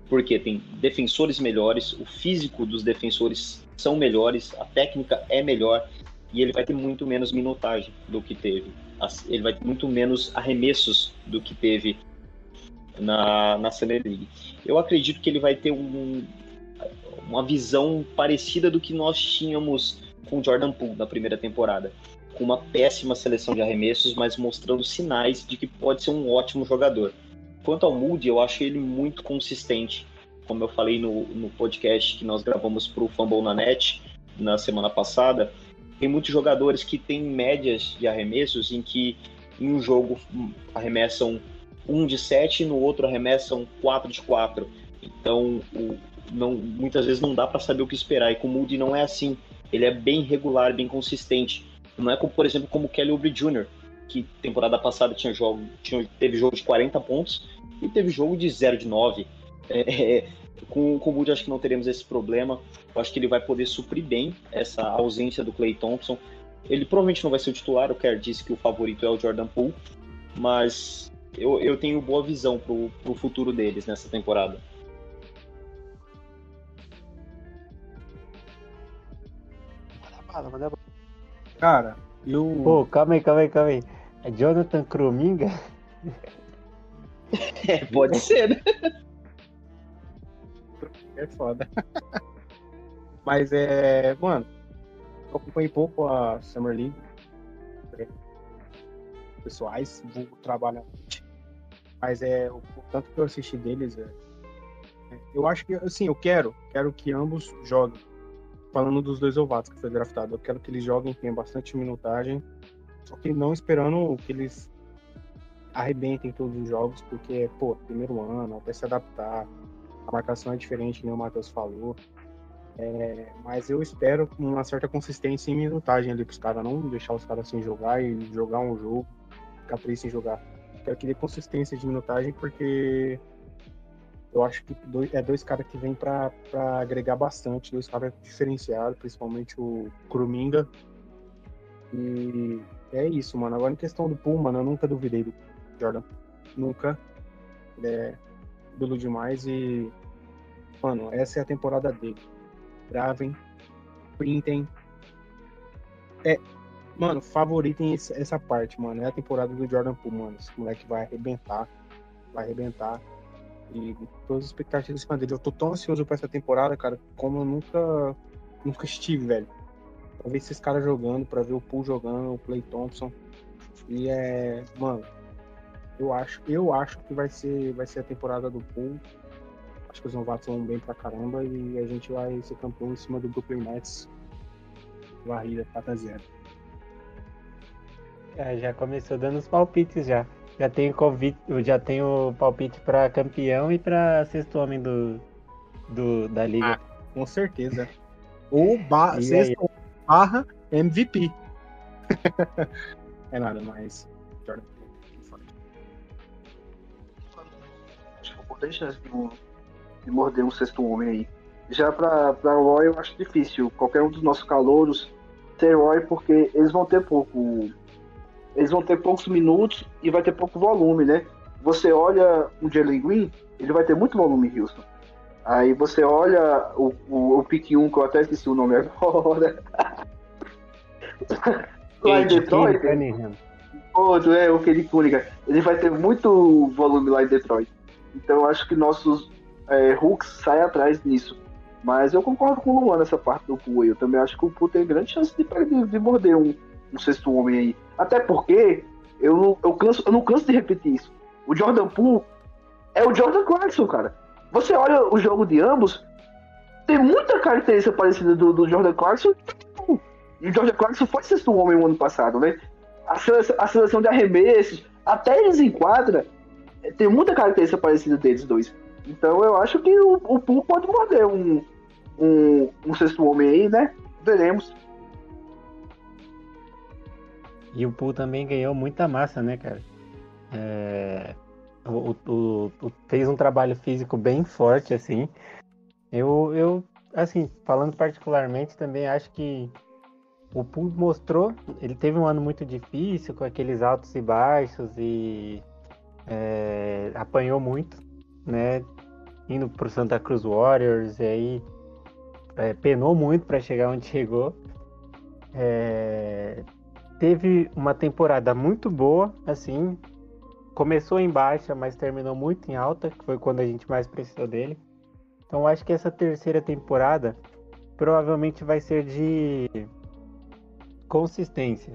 Porque tem defensores melhores, o físico dos defensores são melhores, a técnica é melhor e ele vai ter muito menos minutagem do que teve. Ele vai ter muito menos arremessos do que teve na, na Summer League. Eu acredito que ele vai ter um, uma visão parecida do que nós tínhamos com Jordan Poole na primeira temporada. Com uma péssima seleção de arremessos, mas mostrando sinais de que pode ser um ótimo jogador. Quanto ao Moody, eu acho ele muito consistente. Como eu falei no, no podcast que nós gravamos para o Fumble na Net na semana passada, tem muitos jogadores que têm médias de arremessos em que em um jogo arremessam um de 7 e no outro arremessam 4 de 4. Então, o- não, muitas vezes não dá para saber o que esperar. E com o Moody não é assim. Ele é bem regular, bem consistente. Não é como, por exemplo, como o Kelly Oubre Jr., que temporada passada tinha jogo, tinha, teve jogo de 40 pontos e teve jogo de 0 de 9. É, é, com, com o Moody acho que não teremos esse problema. Eu acho que ele vai poder suprir bem essa ausência do Clay Thompson. Ele provavelmente não vai ser o titular, o Kerr disse que o favorito é o Jordan Poole, mas eu, eu tenho boa visão pro, pro futuro deles nessa temporada. Cara, eu. Pô, calma aí, calma aí, calma aí. É Jonathan Crominga? <laughs> É, pode ser, né? É foda. <laughs> Mas é. Mano, eu acompanhei pouco a Summer League. né? Pessoais, vou trabalhar. Mas é. O, o tanto que eu assisti deles é. é, Eu acho que, assim, eu quero. Quero que ambos joguem. Falando dos dois ovatos que foi draftado. Eu quero que eles joguem, tenham bastante minutagem. Só que não esperando que eles arrebentem todos os jogos, porque, pô, primeiro ano, até se adaptar a marcação é diferente, como o Matheus falou. É, mas eu espero uma certa consistência em minutagem ali pros caras, não deixar os caras sem jogar e jogar um jogo, ficar triste sem jogar. Quero que dê consistência de minutagem, porque eu acho que dois, é dois caras que vêm pra agregar bastante, dois caras diferenciados, principalmente o Kruminga. E é isso, mano. Agora em questão do Pool, mano, eu nunca duvidei do Jordan. Nunca. É ídolo demais e. Mano, essa é a temporada dele. Gravem, printem. É, mano, favoritem essa parte, mano. É a temporada do Jordan Poole, mano. Esse moleque vai arrebentar. Vai arrebentar. E todas as expectativas em dele. Eu tô tão ansioso pra essa temporada, cara, como eu nunca, nunca estive, velho. Pra ver esses caras jogando, pra ver o Poole jogando, o Clay Thompson. E é. Mano, eu acho, eu acho que vai ser, vai ser a temporada do Poole. Acho que os novatos vão bem pra caramba e a gente vai ser campeão em cima do Brooklyn Nets. Varrida 4 a 0 É, já começou dando os palpites já. Já tenho convite, eu já tenho palpite pra campeão e pra sexto homem do, do da liga. Com certeza. <laughs> Ou ba aí? sexto barra MVP. <laughs> é nada, mas. Jordan Ter chance de, de morder um sexto homem aí. Já pra, pra Roy eu acho difícil. Qualquer um dos nossos calouros ser Roy, porque eles vão ter pouco. Eles vão ter poucos minutos e vai ter pouco volume, né? Você olha o Jalen Green, ele vai ter muito volume em Houston. Aí você olha o, o, o pick 1, que eu até esqueci o nome agora. <laughs> Lá em Detroit, Cunningham. outro, é o Kelly Cunningham. Ele vai ter muito volume lá em Detroit. Então eu acho que nossos é, hooks saem atrás nisso. Mas eu concordo com o Luan nessa parte do aí. Eu também acho que o Poole tem grande chance de, de, de morder um, um sexto homem aí. Até porque eu eu, canso, eu não canso de repetir isso. O Jordan Poole é o Jordan Clarkson, cara. Você olha o jogo de ambos, tem muita característica parecida do, do Jordan Clarkson. E o Jordan Clarkson foi sexto homem no ano passado, né? A seleção, a seleção de arremessos, até eles em quadra, eh, tem muita característica parecida deles dois. Então eu acho que o, o Poole pode morder um, um, um sexto homem aí, né? Veremos. E o Poole também ganhou muita massa, né, cara? É, o, o- o- fez um trabalho físico bem forte, assim. Eu, eu, assim, falando particularmente, também acho que o Poole mostrou, ele teve um ano muito difícil, com aqueles altos e baixos, e é, apanhou muito, né? Indo pro Santa Cruz Warriors, e aí é, penou muito para chegar onde <laughs> chegou. É, teve uma temporada muito boa, assim. Começou em baixa, mas terminou muito em alta, que foi quando a gente mais precisou dele. Então acho que essa terceira temporada provavelmente vai ser de consistência.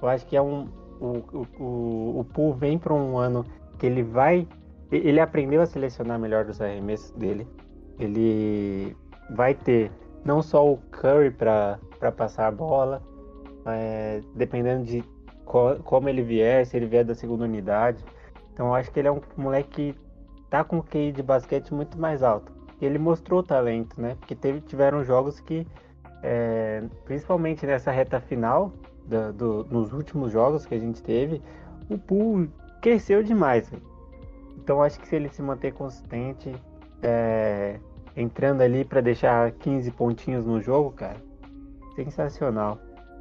Eu acho que é um o, o, o, o Poole vem para um ano que ele vai ele aprendeu a selecionar melhor os arremessos dele. Ele vai ter não só o Curry para passar a bola, dependendo de co- como ele vier, se ele vier da segunda unidade. Então eu acho que ele é um moleque que tá com o QI de basquete muito mais alto. Ele mostrou talento, né? Porque teve, tiveram jogos que, é, principalmente nessa reta final, da- do- nos últimos jogos que a gente teve, o Poole cresceu demais. Então acho que se ele se manter consistente, é, entrando ali para deixar 15 pontinhos no jogo, cara, sensacional.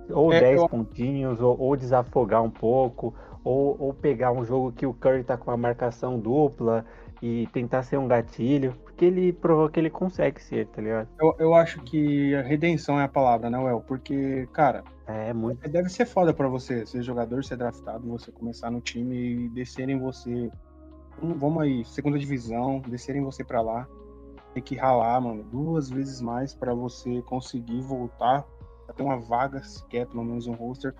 Ou É, 10 eu- pontinhos, ou, ou desafogar um pouco, ou, ou pegar um jogo que o Curry tá com uma marcação dupla e tentar ser um gatilho, porque ele provou que ele consegue ser, tá ligado? Eu, eu acho que a redenção é a palavra, né, Well? Porque, cara, É muito. deve ser foda pra você ser jogador, ser draftado, você começar no time e descerem você. Vamos aí, segunda divisão, descerem você pra lá. Tem que ralar, mano, duas vezes mais pra você conseguir voltar a ter uma vaga sequer, pelo menos um roster.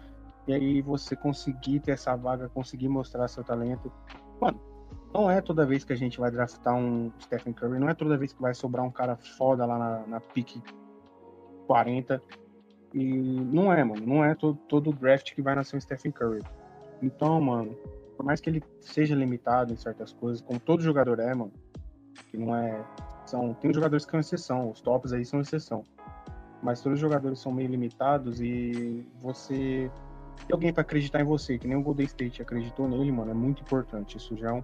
E aí você conseguir ter essa vaga, conseguir mostrar seu talento. Mano, não é toda vez que a gente vai draftar um Stephen Curry, não é toda vez que vai sobrar um cara foda lá na, na pick 40. E não é, mano. Não é todo, todo draft que vai nascer um Stephen Curry. Então, mano, por mais que ele seja limitado em certas coisas, como todo jogador é, mano, que não é. São, tem jogadores que são exceção, os tops aí são exceção. Mas todos os jogadores são meio limitados e você ter alguém pra acreditar em você, que nem o Golden State acreditou nele, mano, é muito importante. Isso já é um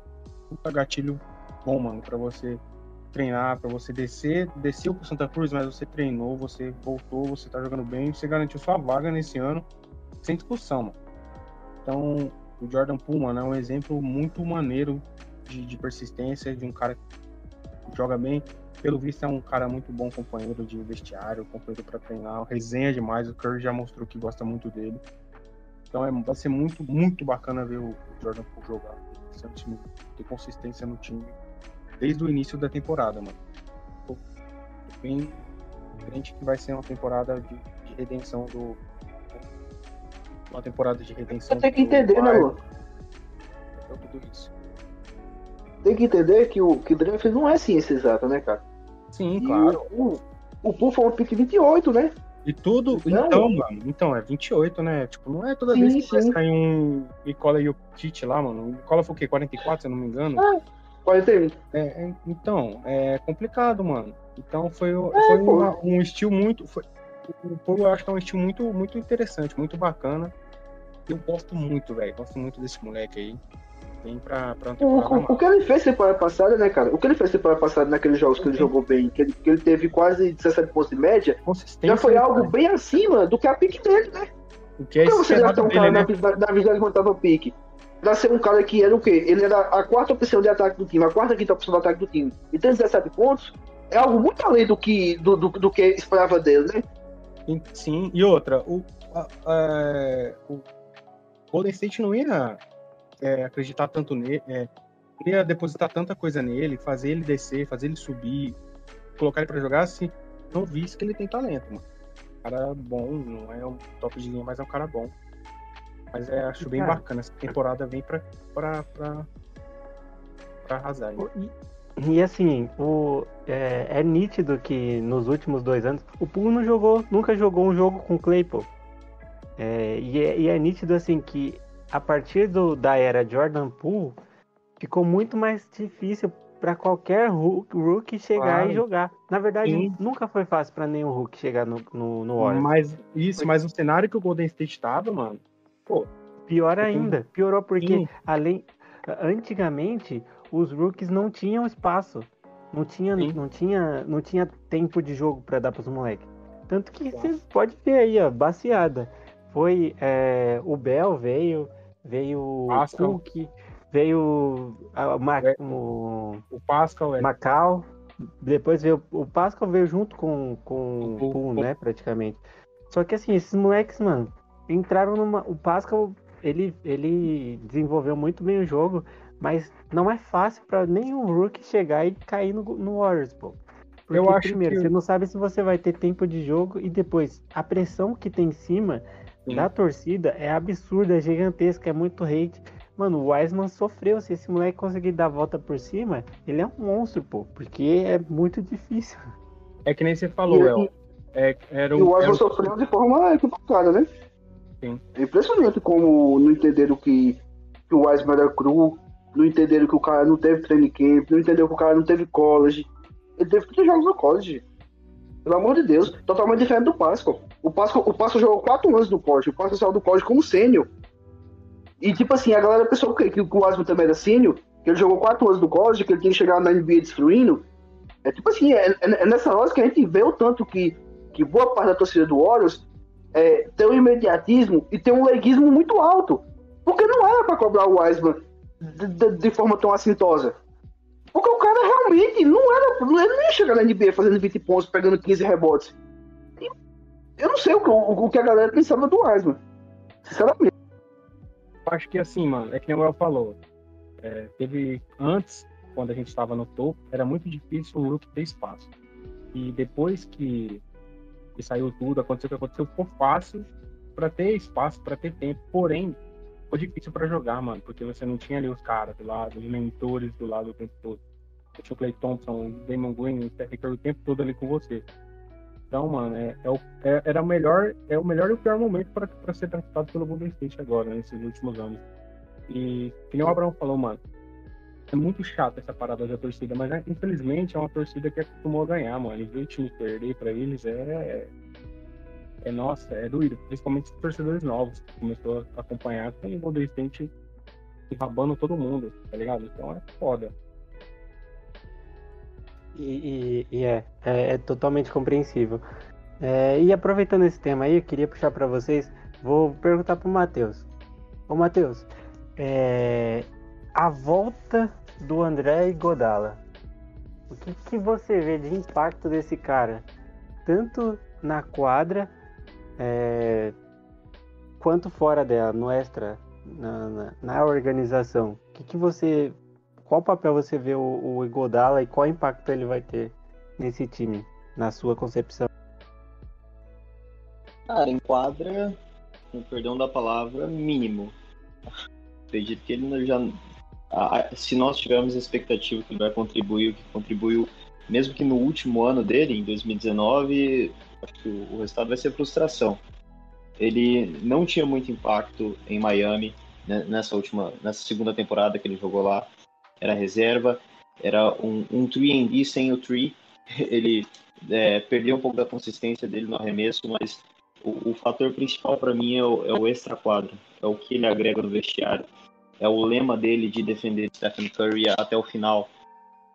puta gatilho bom, mano, pra você treinar, pra você descer, desceu pro Santa Cruz, mas você treinou, você voltou, você tá jogando bem, você garantiu sua vaga nesse ano, sem discussão, mano. Então, o Jordan Poole, mano, é um exemplo muito maneiro de, de persistência, de um cara que joga bem. Pelo visto, é um cara muito bom companheiro de vestiário, companheiro para treinar, resenha demais. O Curry já mostrou que gosta muito dele. Então é, vai ser muito, muito bacana ver o Jordan Poole jogar. Ter consistência no time desde o início da temporada, mano. Tô, bem crente que vai ser uma temporada de, de redenção do. Uma temporada de redenção. Você tem que entender, né. Lu? Então, tudo isso. Tem que entender que o, que o draft não é ciência exata, né, cara? Sim, E claro. O, o foi um pick 28, né? E tudo. Não. Então, mano. Então, é 28, né? Tipo, não é toda Sim, vez que vai sim. sair um Nicola Jokic lá, mano. O Nicola foi o quê? 44, se eu não me engano? 41. É, é, então, é complicado, mano. Então foi, É, foi uma- um estilo muito. Foi, o Polo eu acho que é um estilo muito, muito interessante, muito bacana. Eu gosto muito, velho. Gosto muito desse moleque aí. Vem pra, pra O, o, o que ele fez temporada passada, né, cara? O que ele fez temporada passada naqueles jogos que ele jogou bem, que ele, que ele teve quase 17 pontos de média, já foi né, algo bem acima do que a pick dele, né? O que é que você esperado gastar um cara né? na, na, na 28 pick? Pra ser um cara que era o quê? Ele era a quarta opção de ataque do time, a quarta quinta opção de ataque do time. E tem 17 pontos, é algo muito além do que, do, do, do que esperava dele, né? Sim, e outra, o, a- a- o Golden State não ia é, acreditar tanto nele, é, ia depositar tanta coisa nele, fazer ele descer, fazer ele subir, colocar ele pra jogar se não visse que ele tem talento, mano. Cara bom, não é um top de linha, mas é um cara bom. Mas é, acho bem Cara. bacana, essa temporada vem pra, pra, pra, pra arrasar. E, e assim, o, é, é nítido que nos últimos dois anos o Poole não jogou, nunca jogou um jogo com o Claypool. É, e, é, e é nítido assim que a partir do, da era Jordan Poole ficou muito mais difícil para qualquer rookie chegar Claro. e jogar. Na verdade, Sim. nunca foi fácil para nenhum rookie chegar no, no, no Warriors. Mas isso, mas o cenário que o Golden State tava, mano, pô, Pior ainda, piorou porque sim, além antigamente os rookies não tinham espaço, não tinha Sim. não tinha não tinha tempo de jogo para dar para os moleques. Tanto que você pode ver aí, ó, baseada. Foi é, o Bell veio, veio o Pascal. Cook, veio a- o, Ma- É. o o Pascal é Macau, depois veio o Pascal veio junto com, com O o. Poole, né, praticamente. Só que assim, esses moleques, mano, entraram numa. O Pascal, ele, ele desenvolveu muito bem o jogo, mas não é fácil pra nenhum rookie chegar e cair no, no Warriors, pô. Porque, Eu acho primeiro, que- você não sabe se você vai ter tempo de jogo e depois, a pressão que tem em cima Sim. da torcida é absurda, é gigantesca, é muito hate. Mano, o Wiseman sofreu. Se esse moleque conseguir dar a volta por cima, ele é um monstro, pô. Porque é muito difícil. É que nem você falou, E- El. É, era E o era Wiseman um- sofreu de forma equivocada, né? Sim. É impressionante como não entenderam que, que o Wiseman era cru, não entenderam que o cara não teve training camp, não entenderam que o cara não teve college. Ele teve três jogos no college. Pelo amor de Deus, totalmente diferente do Pascal. O Pascal, o Pascal jogou quatro anos no college, o Pascal saiu do college como sênior. E tipo assim, a galera pensou que, que o Wiseman também era sênior, que ele jogou quatro anos no college, que ele tinha que chegar na NBA destruindo. É tipo assim, é, é- é nessa hora que a gente vê o tanto que, que boa parte da torcida do Warriors é, tem um imediatismo e tem um leguismo muito alto. Porque não era pra cobrar o Wiseman de, de- de forma tão assintosa. Porque o cara realmente não era. Ele não ia chegar na NBA fazendo 20 pontos, pegando 15 rebotes. E eu não sei o que, o, o que a galera pensava do Wiseman. Sinceramente. Acho que assim, mano, é que o El falou. É, teve antes, quando a gente estava no topo, era muito difícil o Luke ter espaço. E depois que, que saiu tudo, aconteceu o que aconteceu, ficou fácil para ter espaço, para ter tempo. Porém, ficou difícil para jogar, mano, porque você não tinha ali os caras do lado, os mentores do lado o tempo todo. Você tinha o Clay Thompson, o Damon Green, o Steph Curry o tempo todo ali com você. Então, mano, é, é o- é- era o melhor, é o melhor e o pior momento para ser draftado pelo Golden State agora, nesses últimos anos. E, que nem o Abraão falou, mano, é muito chato essa parada da torcida, mas né, infelizmente é uma torcida que acostumou a ganhar, mano. E ver o time perder pra eles é. É nossa, é doído. Principalmente os torcedores novos que começou a acompanhar com o Golden State enrabando todo mundo, tá ligado? Então é foda. E, e- e é, é, é totalmente compreensível. É, e aproveitando esse tema aí, eu queria puxar para vocês, vou perguntar pro Matheus. Ô Matheus, é, a volta do André Godala, o que, que você vê de impacto desse cara? Tanto na quadra é, quanto fora dela, no extra, na, na, na organização. O que, que você. Qual papel você vê o, o Igodala e qual impacto ele vai ter nesse time, na sua concepção? Cara, em quadra, com perdão da palavra, mínimo. Acredito que ele já. Se nós tivermos a expectativa que ele vai contribuir o que contribuiu, mesmo que no último ano dele, em 2019, acho que o resultado vai ser frustração. Ele não tinha muito impacto em Miami né, nessa última, nessa segunda temporada que ele jogou lá. Era reserva, era um, um 3D sem o 3. <laughs> Ele é, perdeu um pouco da consistência dele no arremesso, mas o, o fator principal para mim é o, é o extra quadro, é o que ele agrega no vestiário. É o lema dele de defender Stephen Curry até o final.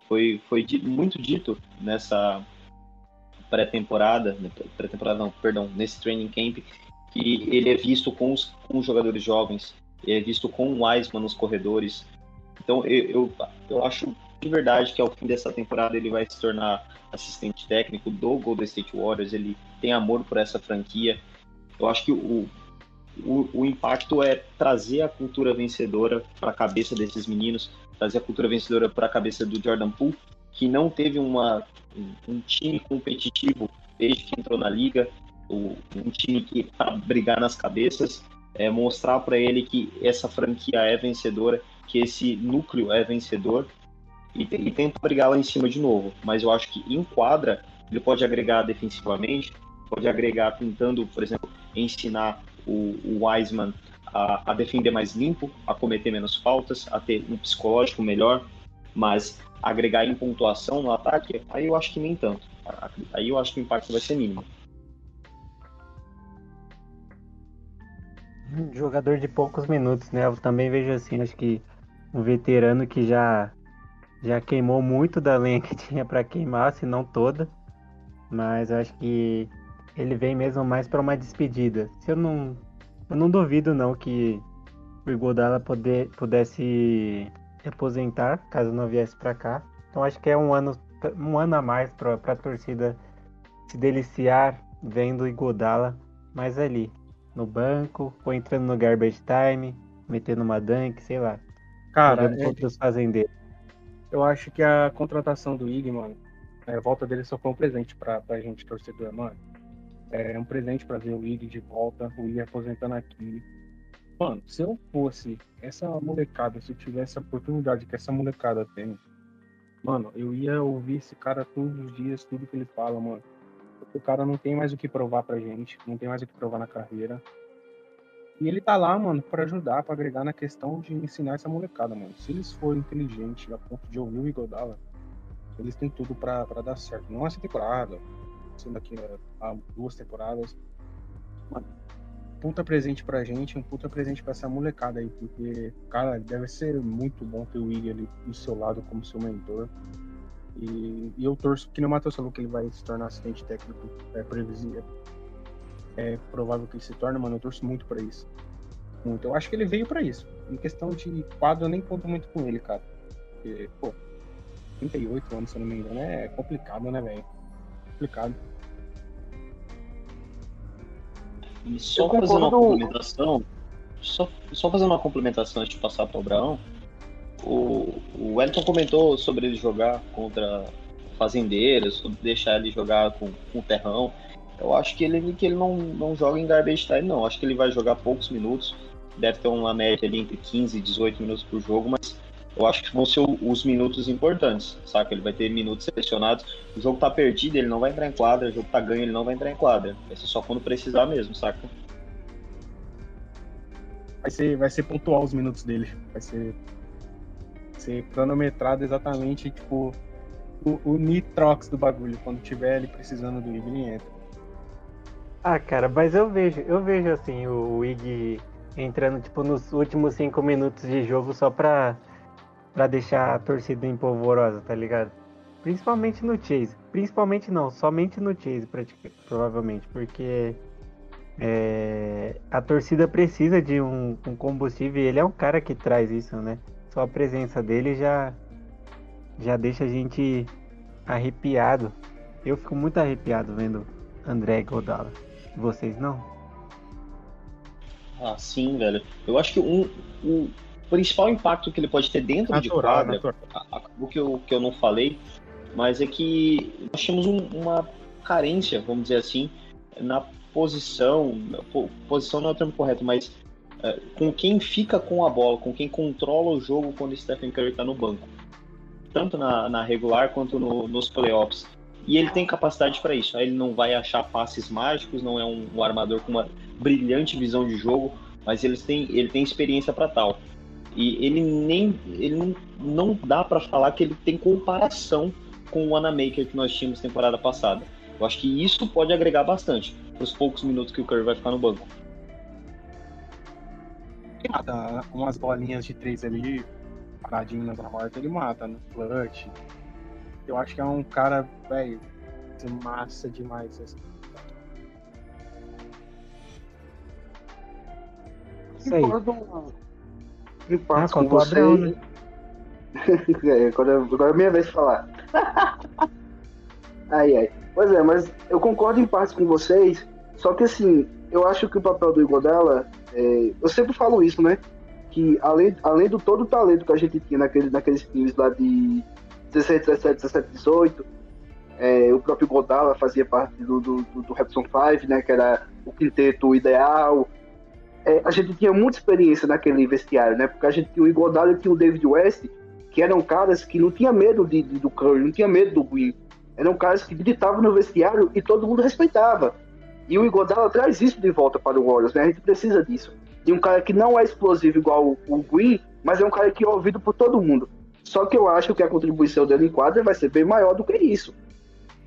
Foi, foi muito dito nessa pré-temporada, né, pré-temporada não, perdão, nesse training camp, que ele é visto com os, com os jogadores jovens, é visto com o Wiseman nos corredores. Então eu, eu, eu acho de verdade que ao fim dessa temporada ele vai se tornar assistente técnico do Golden State Warriors, ele tem amor por essa franquia. Eu acho que o, o, o impacto é trazer a cultura vencedora para a cabeça desses meninos, trazer a cultura vencedora para a cabeça do Jordan Poole, que não teve uma, um time competitivo desde que entrou na liga, um time que para brigar nas cabeças, é, mostrar para ele que essa franquia é vencedora, que esse núcleo é vencedor e, e tenta brigar lá em cima de novo. Mas eu acho que em quadra ele pode agregar defensivamente, pode agregar tentando, por exemplo, ensinar o, o Wiseman a, a, defender mais limpo, a cometer menos faltas, a ter um psicológico melhor, mas agregar em pontuação no ataque, aí eu acho que nem tanto. Aí eu acho que o impacto vai ser mínimo. Jogador de poucos minutos, né? Eu também vejo assim, acho que um veterano que já já queimou muito da lenha que <laughs> tinha para queimar, se não toda. Mas acho que ele vem mesmo mais para uma despedida. Se eu não eu não duvido não que o Igodala poder, pudesse se aposentar caso não viesse para cá. Então acho que é um ano um ano a mais para a torcida se deliciar vendo o Igodala mais ali no banco ou entrando no garbage time, metendo uma dunk, sei lá. Cara, é... fazendeiros. Eu acho que a contratação do Ig, mano, a volta dele só foi um presente pra, pra gente, torcedor, mano. É um presente pra ver o Ig de volta, o Ig aposentando aqui. Mano, se eu fosse essa molecada, se eu tivesse a oportunidade que essa molecada tem, mano, eu ia ouvir esse cara todos os dias, tudo que ele fala, mano. Porque o cara não tem mais o que provar pra gente, não tem mais o que provar na carreira. E ele tá lá, mano, para ajudar, para agregar na questão de ensinar essa molecada, mano. Se eles forem inteligentes a ponto de ouvir o Igodala, eles têm tudo para dar certo. Não essa temporada, sendo aqui há duas temporadas. Mano, puta presente pra gente, um puta presente pra essa molecada aí, porque, cara, deve ser muito bom ter o Igor ali do seu lado como seu mentor. E, e eu torço, que nem o Matheus falou, que ele vai se tornar assistente técnico é, previsível é provável que ele se torne, mano, eu torço muito para isso. Muito. Eu acho que ele veio para isso. Em questão de quadro, eu nem conto muito com ele, cara. Porque, pô, 38 anos, se eu não me engano, é complicado, né, velho? Complicado. E só fazer uma complementação, só, só fazer uma complementação antes de passar para o Abraão. O, o Wellington comentou sobre ele jogar contra fazendeiros, sobre deixar ele jogar com, com o terrão. Eu acho que ele, que ele não, não joga em garbage time, não. Acho que ele vai jogar poucos minutos. Deve ter uma média ali entre 15 e 18 minutos por jogo, mas eu acho que vão ser os minutos importantes, saca? Ele vai ter minutos selecionados. O jogo tá perdido, ele não vai entrar em quadra. O jogo tá ganho, ele não vai entrar em quadra. Vai ser só quando precisar mesmo, saca? Vai ser, vai ser pontual os minutos dele. Vai ser, vai ser cronometrado exatamente, tipo, o, o nitrox do bagulho. Quando tiver ele precisando do Igor, ele entra. Ah, cara, mas eu vejo, eu vejo assim o, o Ig entrando tipo nos últimos cinco minutos de jogo só pra, pra deixar a torcida empolvorosa, tá ligado? Principalmente no Chase. Principalmente não, somente no Chase, provavelmente, porque é, a torcida precisa de um, um, combustível e ele é um cara que traz isso, né? Só a presença dele já, já deixa a gente arrepiado. Eu fico muito arrepiado vendo André Godala. Vocês não? Ah, sim, velho. Eu acho que um, o principal impacto que ele pode ter dentro de Natural, quadra, natural. a- a- o que eu, que eu não falei, mas é que nós tínhamos um- uma carência, vamos dizer assim, na posição, po- posição não é o termo correto, mas é, com quem fica com a bola, com quem controla o jogo quando o Stephen Curry está no banco. Tanto na, na regular quanto no- nos playoffs. E ele tem capacidade para isso. Ele não vai achar passes mágicos, não é um, um armador com uma brilhante visão de jogo, mas ele tem, ele tem experiência para tal. E ele nem ele não, dá para falar que ele tem comparação com o Wanamaker que nós tínhamos temporada passada. Eu acho que isso pode agregar bastante para os poucos minutos que o Curry vai ficar no banco. Ele mata umas bolinhas de três ali, paradinho na horta, ele mata, no clutch. Eu acho que é um cara, velho, massa demais. Assim. Isso aí. Em Ah, partes com você. Né? <laughs> É, agora, agora é minha vez de falar. <laughs> ai, ai. Pois é, mas eu concordo em partes com vocês, só que assim, eu acho que o papel do Igodala, é, eu sempre falo isso, né? Que além, além do todo o talento que a gente tinha naquele, naqueles times lá de 16, 17, 17, 18, é, o próprio Godala fazia parte do, do, do, do Repson 5, né? Que era o quinteto ideal. É, a gente tinha muita experiência naquele vestiário, né? Porque a gente tinha o Igodala e tinha o David West, que eram caras que não tinha medo de, de- do Curry, não tinha medo do Green. Eram caras que gritavam no vestiário e todo mundo respeitava. E o Igodala traz isso de volta para o Warriors, né? A gente precisa disso. De um cara que não é explosivo igual o, o Green, mas é um cara que é ouvido por todo mundo. Só que eu acho que a contribuição dele em quadra vai ser bem maior do que isso.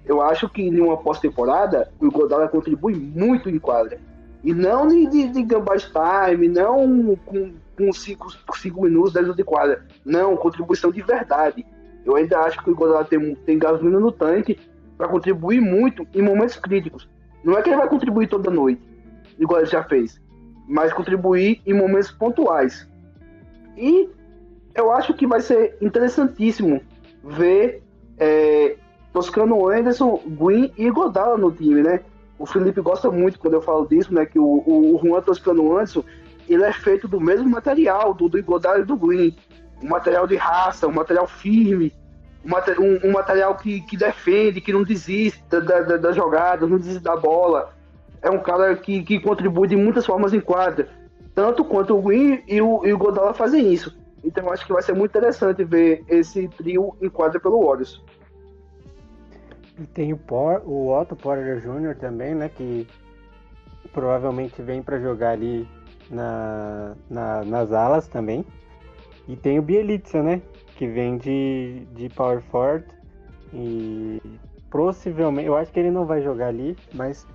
Eu acho que em uma pós-temporada, o Igodala contribui muito em quadra. E não de, de, de gambas time, não com 5 cinco minutos dentro de quadra. Não, contribuição de verdade. Eu ainda acho que o Igodala tem, tem gasolina no tanque para contribuir muito em momentos críticos. Não é que ele vai contribuir toda noite, igual ele já fez, mas contribuir em momentos pontuais. E eu acho que vai ser interessantíssimo ver é, Toscano Anderson, Green e Godala no time, né? O Felipe gosta muito quando eu falo disso, né? Que o, o, Juan Toscano Anderson ele é feito do mesmo material do, do Godala e do Green. Um material de raça, um material firme, um, um- material que, que defende, que não desiste da, da, da jogada, não desiste da bola. É um cara que, que contribui de muitas formas em quadra. Tanto quanto o Green e o, e o Godala fazem isso. Então acho que vai ser muito interessante ver esse trio em quadra pelo Warriors. E tem o, Por, o Otto Porter Jr. também, né? Que provavelmente vem para jogar ali na, na- nas alas também. E tem o Bielitsa, né? Que vem de, de Power Forward. E possivelmente, eu acho que ele não vai jogar ali, mas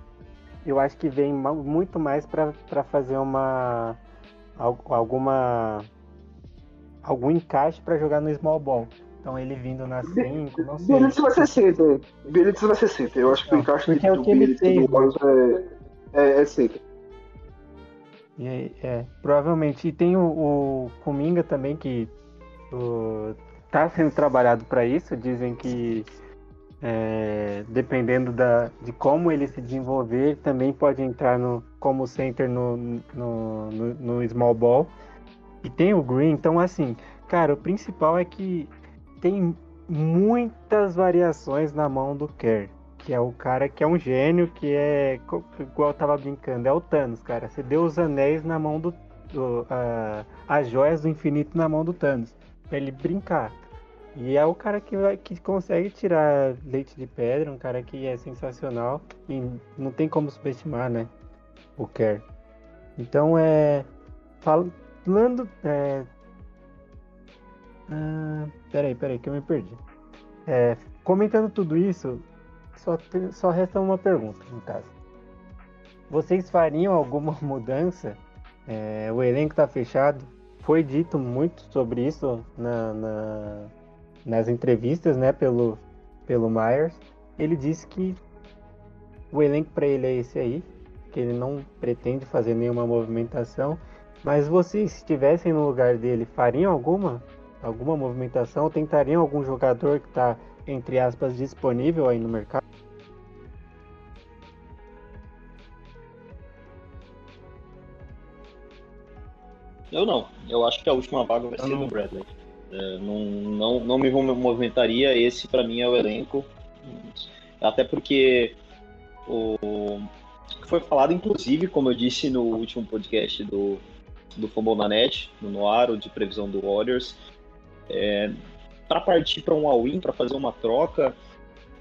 eu acho que vem muito mais para fazer uma al- alguma algum encaixe para jogar no small ball. Então ele vindo na 5, não sei. Bielitsa vai ser center. Bielitsa vai ser center. Eu acho que o encaixe porque é do fez, do né? É, é, é center. E aí, é, provavelmente. E tem o, o Kuminga também que o, tá sendo trabalhado para isso. Dizem que é, dependendo da, de como ele se desenvolver, também pode entrar no, como center no, no, no, no small ball. E tem o Green, então assim, cara, o principal é que tem muitas variações na mão do Kerr. Que é o cara que é um gênio, que é. Igual eu tava brincando, é o Thanos, cara. Você deu os anéis na mão do. do a- as joias do infinito na mão do Thanos. Pra ele brincar. E é o cara que, vai, que consegue tirar leite de pedra, um cara que é sensacional. E não tem como subestimar, né? O Kerr. Então é. Falando. É, ah, peraí, peraí, que eu me perdi. É, comentando tudo isso, só, só resta uma pergunta, no caso. Vocês fariam alguma <laughs> mudança? É, o elenco está fechado. Foi dito muito sobre isso na- na- nas entrevistas, né, pelo, pelo Myers. Ele disse que o elenco para ele é esse aí, que ele não pretende fazer nenhuma movimentação. Mas vocês, se estivessem no lugar dele, fariam alguma? Alguma movimentação? Tentariam algum jogador que está entre aspas, disponível aí no mercado? Eu não. Eu acho que a última vaga vai Eu ser não. do Bradley. É, não, não, não me movimentaria. Esse, pra mim, é o elenco. Até porque o foi falado, inclusive, como eu disse no último podcast do, do Fumble na Net, no Noaro, de previsão do Warriors, é, para partir para um all-in, para fazer uma troca,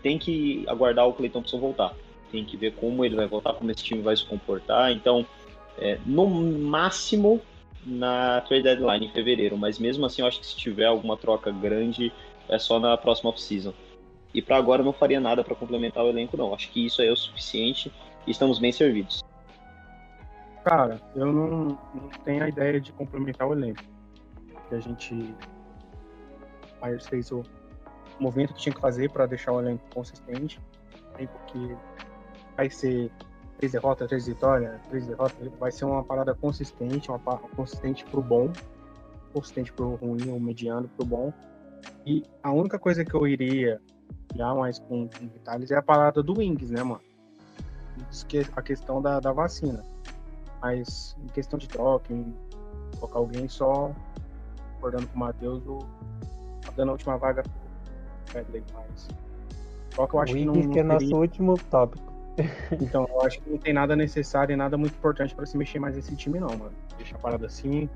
tem que aguardar o Clay Thompson voltar. Tem que ver como ele vai voltar, como esse time vai se comportar. Então, é, no máximo na trade deadline em fevereiro, mas mesmo assim eu acho que se tiver alguma troca grande é só na próxima off-season. E para agora eu não faria nada para complementar o elenco não. Acho que isso é o suficiente e estamos bem servidos. Cara, eu não, não tenho a ideia de complementar o elenco. Que a gente Myers fez o movimento que tinha que fazer para deixar o elenco consistente. Aí porque vai ser três derrotas, três vitórias, três derrotas, vai ser uma parada consistente, uma pa- consistente pro bom, consistente pro ruim, ou mediano pro bom. E a única coisa que eu iria já mais com, detalhes é a parada do Wings, né, mano? A questão da, da vacina. Mas em questão de troca, em colocar alguém só acordando com o Matheus, o dando a última vaga pro Bradley mais. Só que eu acho o que não, que é nosso teria- último tópico. <laughs> Então, eu acho que não tem nada necessário e nada muito importante pra se mexer mais nesse time, não, mano. Deixar a parada assim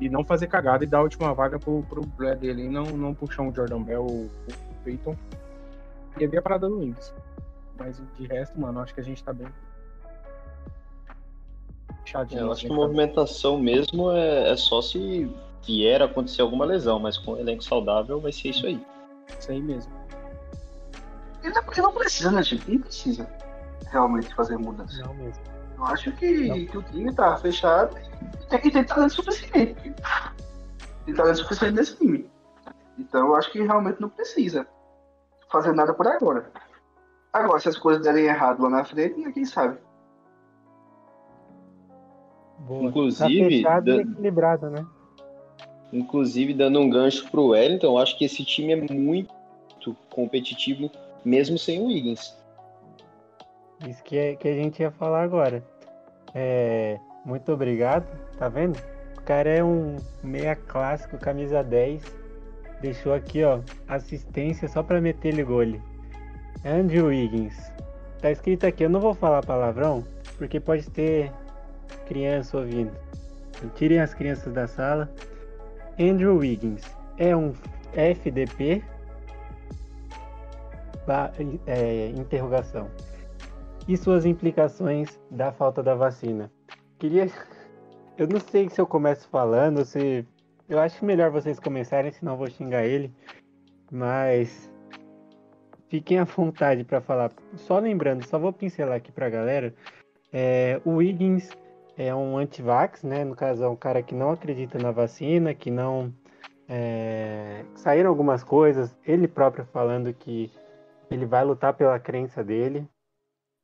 e não fazer cagada e dar a última vaga pro, pro Bradley ali, não, não puxar um Jordan Bell ou o Peyton. E ver a parada do Wings. Mas de resto, mano, acho que a gente tá bem. Fechadinho. É, eu acho que assim, a movimentação mesmo é, é só se vier a acontecer alguma lesão, mas com o elenco saudável vai ser isso aí. Isso aí mesmo. E não, porque não precisa, né, gente? Não precisa realmente fazer mudança. Não mesmo. Eu acho que, que o time tá fechado e tem, e tem talento suficiente. Tem talento suficiente nesse time. Então eu acho que realmente não precisa fazer nada por agora. Agora, se as coisas derem errado lá na frente, quem sabe? Boa. Inclusive, tá fechado e da- equilibrado, né? Inclusive, dando um gancho pro Wellington, eu acho que esse time é muito competitivo, mesmo sem o Wiggins. Isso que, é, que a gente ia falar agora. É, muito obrigado, tá vendo? O cara é um meia clássico, camisa 10. Deixou aqui, ó, assistência só pra meter ele gole. Andrew Wiggins. Tá escrito aqui, eu não vou falar palavrão, porque pode ter criança ouvindo. Tirem as crianças da sala. Andrew Wiggins é um FDP? Ba- é, interrogação e suas implicações da falta da vacina. Queria. Eu não sei se eu começo falando, se. Eu acho melhor vocês começarem, senão eu vou xingar ele. Mas. Fiquem à vontade para falar. Só lembrando, só vou pincelar aqui pra galera. É, o Wiggins é um antivax, né? No caso, é um cara que não acredita na vacina, que não. é, Saíram algumas coisas, ele próprio falando que ele vai lutar pela crença dele,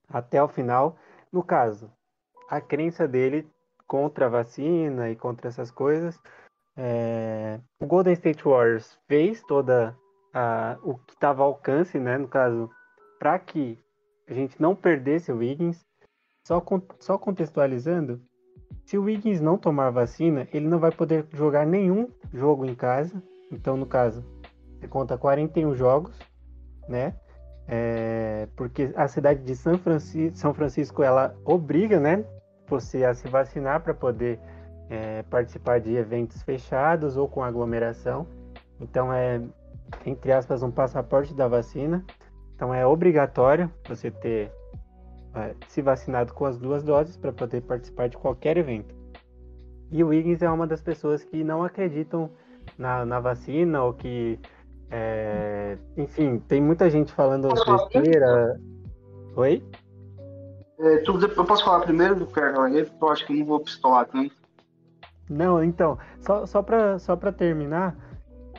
até o final. No caso, a crença dele contra a vacina e contra essas coisas. é, O Golden State Warriors fez toda a- o que estava ao alcance, né? No caso, para que a gente não perdesse o Wiggins. Só, só contextualizando, se o Wiggins não tomar vacina, ele não vai poder jogar nenhum jogo em casa. Então, no caso, você conta 41 jogos, né? É, porque a cidade de São Francisco, São Francisco ela obriga, né, você a se vacinar para poder é, participar de eventos fechados ou com aglomeração. Então é entre aspas um passaporte da vacina. Então é obrigatório você ter se vacinado com as duas doses para poder participar de qualquer evento. E o Wiggins é uma das pessoas que não acreditam na, na vacina ou que é, enfim, tem muita gente falando besteira. Oi? É, tu, eu posso falar primeiro do Carol aí? Porque eu acho que eu não vou pistolar tanto. Não, então, só, só para só pra terminar,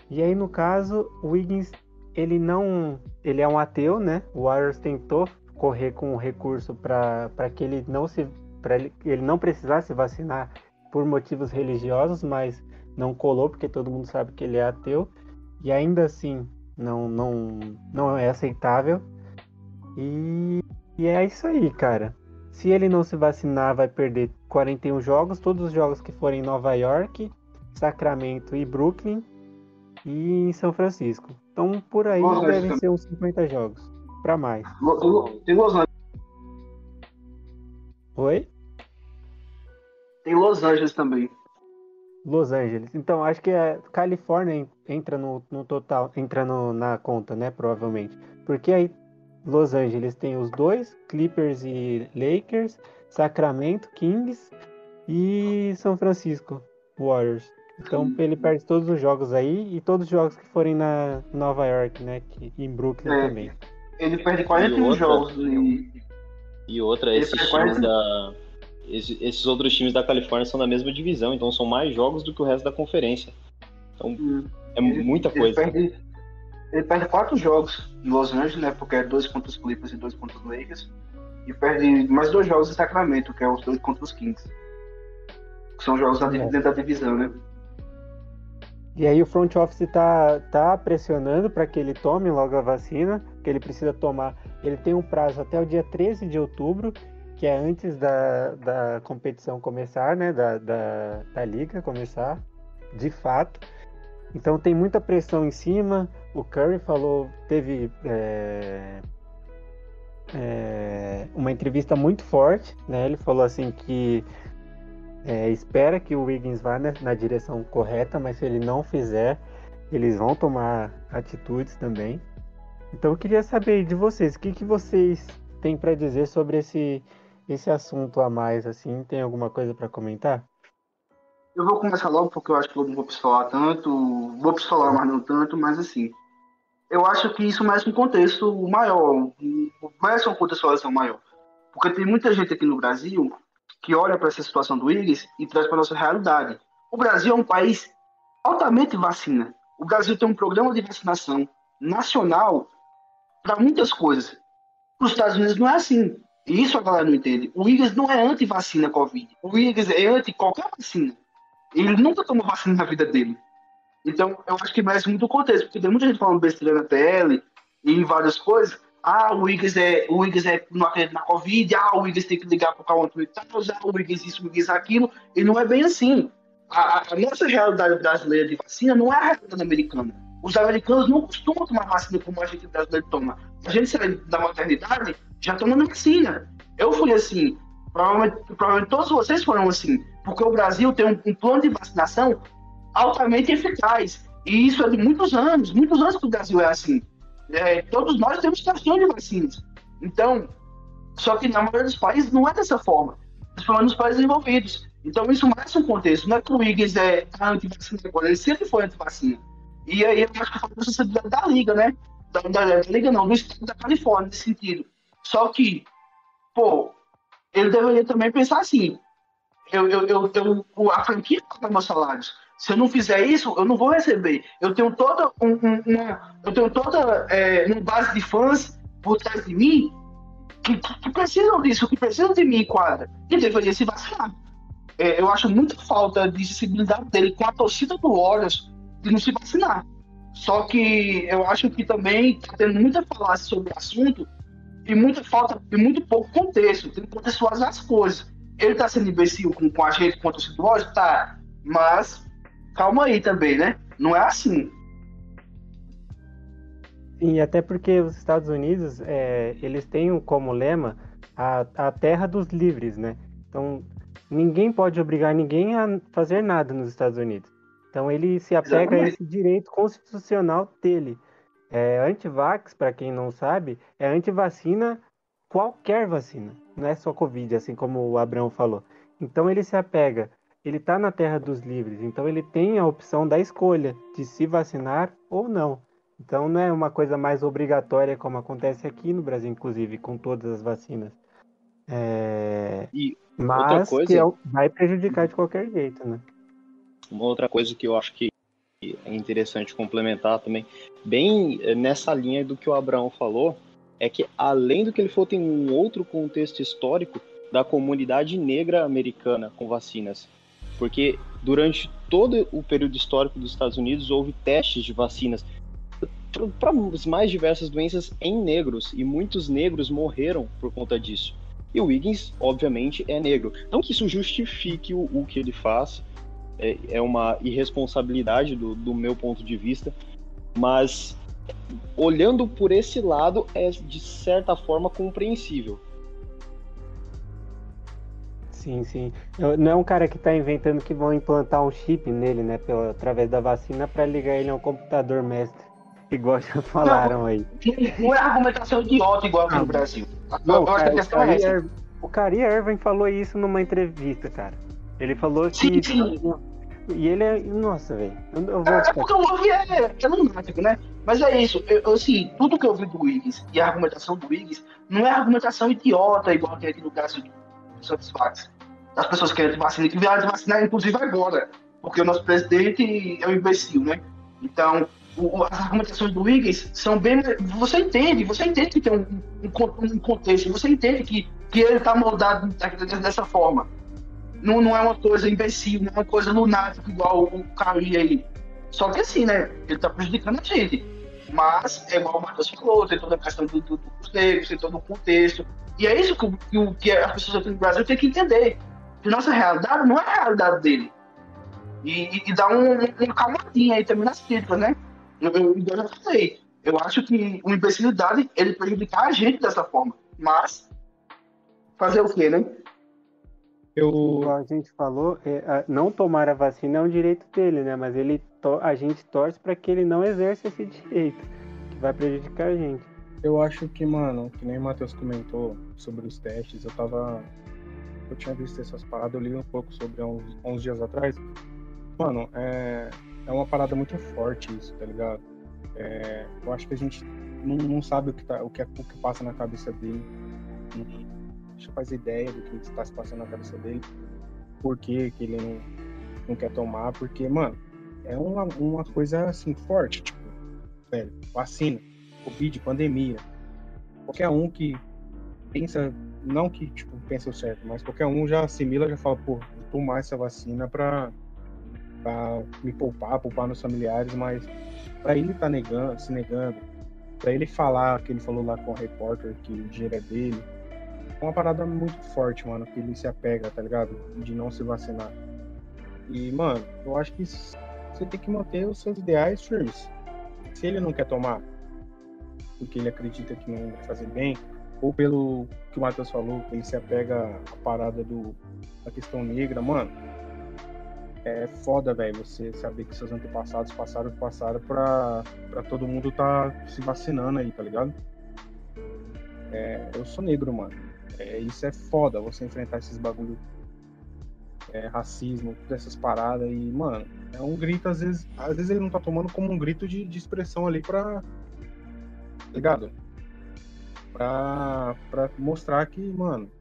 e aí no caso, o Wiggins, ele não. Ele é um ateu, né? O Warriors tentou correr com um recurso para que ele não se. para ele, ele não precisasse vacinar por motivos religiosos, mas não colou, porque todo mundo sabe que ele é ateu. E ainda assim, Não, não, não é aceitável. E, e é isso aí, cara. Se ele não se vacinar, vai perder 41 jogos, todos os jogos que forem em Nova York, Sacramento e Brooklyn e em São Francisco. Então por aí devem ser uns 50 jogos, para mais. Tem Los Angeles, Oi? tem Los Angeles também. Los Angeles. Então acho que a Califórnia en- entra no, no total, entra no- na conta, né? Provavelmente. Porque aí Los Angeles tem os dois, Clippers e Lakers, Sacramento, Kings e São Francisco Warriors. Então ele perde todos os jogos aí e todos os jogos que forem na Nova York, né? Que, em Brooklyn É. também. Ele perde 41 E outra- jogos e E outra, Ele esses times da. esse- Esses outros times da Califórnia são da mesma divisão, então são mais jogos do que o resto da conferência. Então hum, é muita ele coisa. perde, ele perde quatro jogos em Los Angeles, né? Porque é dois contra os Clippers e dois contra os Lakers. E perde mais dois jogos em Sacramento, que é os dois contra os Kings. Que são jogos da, É. dentro da divisão, né? E aí o front office tá, tá pressionando para que ele tome logo a vacina, que ele precisa tomar. Ele tem um prazo até o dia 13 de outubro, que é antes da, da competição começar, né? Da, da, da liga começar, de fato. Então tem muita pressão em cima. O Curry falou, teve é, é, uma entrevista muito forte, né? Ele falou assim que é, espera que o Wiggins vá na, na direção correta, mas se ele não fizer, eles vão tomar atitudes também. Então eu queria saber de vocês, o que, que vocês têm para dizer sobre esse, esse assunto a mais, assim? Tem alguma coisa para comentar? Eu vou começar logo porque eu acho que eu não vou pistolar tanto, vou pistolar, mas não tanto, mas assim. Eu acho que isso merece um contexto maior, merece uma contextualização maior. Porque tem muita gente aqui no Brasil que olha para essa situação do Willis e traz para nossa realidade. O Brasil é um país altamente vacina. O Brasil tem um programa de vacinação nacional para muitas coisas. Os Estados Unidos não é assim. E isso a galera não entende. O Willis não é anti-vacina Covid. O Willis é anti qualquer vacina. Ele nunca tomou vacina na vida dele. Então, eu acho que merece muito contexto, porque tem muita gente falando besteira na tele e em várias coisas. Ah, o Wiggins é, o Wiggins é não acredita na Covid, ah, o Wiggins tem que ligar pro Cauã Twitter, ah, o Wiggins isso, o Wiggins aquilo, e não é bem assim. A- a nossa realidade brasileira de vacina não é a realidade americana. Os americanos não costumam tomar vacina como a gente brasileiro toma. A gente sai da maternidade já tomando vacina. Eu fui assim, provavelmente, provavelmente todos vocês foram assim, porque o Brasil tem um, um plano de vacinação altamente eficaz. E isso é de muitos anos, muitos anos que o Brasil é assim. É, todos nós temos estação de vacinas. Então, só que na maioria dos países não é dessa forma, principalmente nos países envolvidos. Então, isso merece um contexto. Não é que o Wiggins é anti-vacina agora, ele sempre foi anti-vacina. E aí eu acho que falta a sensibilidade da Liga, né? Da, da, da Liga não, do Estado da Califórnia, nesse sentido. Só que, pô, ele deveria também pensar assim: eu, eu, eu, eu, a franquia paga meus salários. Se eu não fizer isso, eu não vou receber. Eu tenho toda um, um, uma, eu tenho toda é, uma base de fãs por trás de mim que, que precisam disso, que precisam de mim em quadra. E deveria se vacinar. É, eu acho muita falta de sensibilidade dele com a torcida do Warriors de não se vacinar. Só que eu acho que também está tendo muita falácia sobre o assunto e muita falta e muito pouco contexto. Tem que contextualizar as coisas. Ele está sendo imbecil com, com a gente, com do Warriors? Tá. Mas calma aí também, né? Não é assim. Sim, até porque os Estados Unidos, é, eles têm como lema a, a terra dos livres, né? Então, ninguém pode obrigar ninguém a fazer nada nos Estados Unidos. Então, ele se apega a Exatamente. esse direito constitucional dele. É, antivax, para quem não sabe, é antivacina qualquer vacina, não é só Covid, assim como o Abraão falou. Então, ele se apega, ele está na terra dos livres, então ele tem a opção da escolha de se vacinar ou não. Então não é uma coisa mais obrigatória como acontece aqui no Brasil, inclusive, com todas as vacinas. É, E Mas coisa- que é vai prejudicar de qualquer jeito, né? Uma outra coisa que eu acho que é interessante complementar também, bem eh, nessa linha do que o Abraão falou, é que além do que ele falou, tem um outro contexto histórico da comunidade negra americana com vacinas. Porque durante todo o período histórico dos Estados Unidos houve testes de vacinas. para as mais diversas doenças em negros e muitos negros morreram por conta disso. E o Wiggins, obviamente, é negro. Não que isso justifique o, o que ele faz, é, é uma irresponsabilidade do, do meu ponto de vista, mas olhando por esse lado é de certa forma compreensível. Sim, sim. Não é um cara que está inventando que vão implantar um chip nele, né, pela, através da vacina, para ligar ele a um computador mestre, igual já <laughs> falaram não, aí. Não é argumentação idiota igual aqui no Brasil. Não, cara, o, Kyrie é o Kyrie Irving falou isso numa entrevista, cara. Ele falou que. Sim, sim. E ele é. Nossa, velho. Eu vou... É porque o Love é, é lunático, né? Mas é isso. Eu, assim, tudo que eu vi do Wiggins e a argumentação do Wiggins não é argumentação idiota, igual tem aqui no caso Satisfax. Das pessoas querem vacina, que vieram de vacinar, inclusive agora. Porque o nosso presidente é um imbecil, né? Então, o, as argumentações do Wiggins são bem. Você entende, você entende que tem um, um, um contexto, você entende que, que ele está moldado dessa forma. Não, não é uma coisa imbecil, não é uma coisa lunática igual o Kyrie aí. Só que assim, né? Ele está prejudicando a gente. Mas, é igual o Matheus falou, tem toda a questão do, do, negros, tem todo o contexto. E é isso que, que, que as pessoas aqui no Brasil têm que entender. Que nossa realidade não é a realidade dele. E, e, e dá um, um aí também nas críticas, né? Eu, eu, já falei. Eu acho que uma imbecilidade ele prejudicar a gente dessa forma. Mas, fazer o quê, né? Eu... a gente falou, é, não tomar a vacina é um direito dele, né? Mas ele a gente torce para que ele não exerça esse direito, que vai prejudicar a gente. Eu acho que, mano, que nem o Matheus comentou sobre os testes, eu tava. Eu tinha visto essas paradas, eu li um pouco sobre há uns, uns dias atrás. Mano, é, é uma parada muito forte isso, tá ligado? É, eu acho que a gente não, não sabe o que, tá, o, que, é, o que passa na cabeça dele. Não, deixa fazer ideia do que está se passando na cabeça dele. Por que, ele não, não quer tomar, porque, mano, é uma, uma coisa assim forte, tipo, velho, vacina, Covid, pandemia. Qualquer um que pensa, não que tipo, pensa o certo, mas qualquer um já assimila, já fala, pô, vou tomar essa vacina pra, pra me poupar, poupar meus familiares, mas pra ele tá negando, se negando, pra ele falar que ele falou lá com o repórter que o dinheiro é dele, uma parada muito forte, mano, que ele se apega, tá ligado? De não se vacinar. E, mano, eu acho que você tem que manter os seus ideais firmes. Se ele não quer tomar porque ele acredita que não vai fazer bem, ou pelo que o Matheus falou, que ele se apega à parada do, da questão negra, mano, é foda, velho, você saber que seus antepassados passaram passaram pra, pra todo mundo tá se vacinando aí, tá ligado? É, eu sou negro, mano. É, isso é foda, você enfrentar esses bagulho é, racismo, dessas paradas e, mano, é um grito, às vezes, às vezes ele não tá tomando como um grito de, de expressão ali pra. Tá ligado? Pra, pra mostrar que, mano,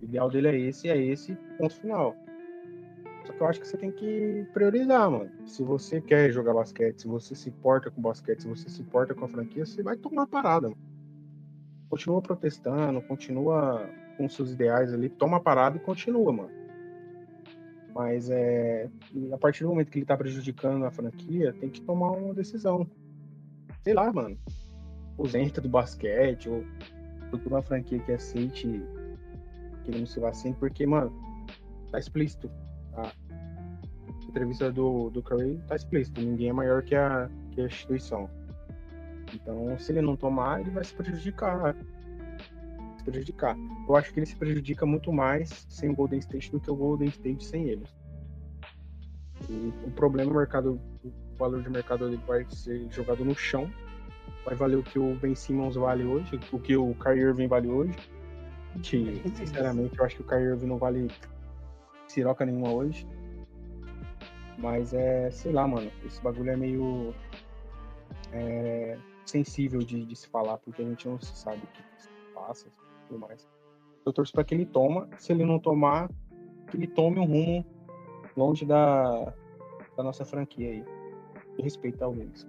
o ideal dele é esse, é esse, ponto final. Só que eu acho que você tem que priorizar, mano. Se você quer jogar basquete, se você se importa com basquete, se você se importa com a franquia, você vai tomar parada, mano. Continua protestando, continua com seus ideais ali, toma parada e continua, mano. Mas é, a partir do momento que ele tá prejudicando a franquia, tem que tomar uma decisão. Sei lá, mano. Ausenta do basquete, ou procura uma franquia que aceite que não se vacine, porque, mano, tá explícito. A entrevista do, do Curry tá explícito. Ninguém é maior que a, que a instituição. Então, se ele não tomar, ele vai se prejudicar. Se prejudicar. Eu acho que ele se prejudica muito mais sem o Golden State do que o Golden State sem ele. E o problema é o mercado, o valor de mercado dele vai ser jogado no chão. Vai valer o que o Ben Simmons vale hoje, o que o Kyrie Irving vale hoje. Que, sinceramente, eu acho que o Kyrie Irving não vale siroca nenhuma hoje. Mas é, sei lá, mano, esse bagulho é meio é, sensível de, de, se falar, porque a gente não sabe o que se passa e tudo mais. Eu torço para que ele toma, se ele não tomar, que ele tome um rumo longe da, da nossa franquia aí. E respeitar o Willis.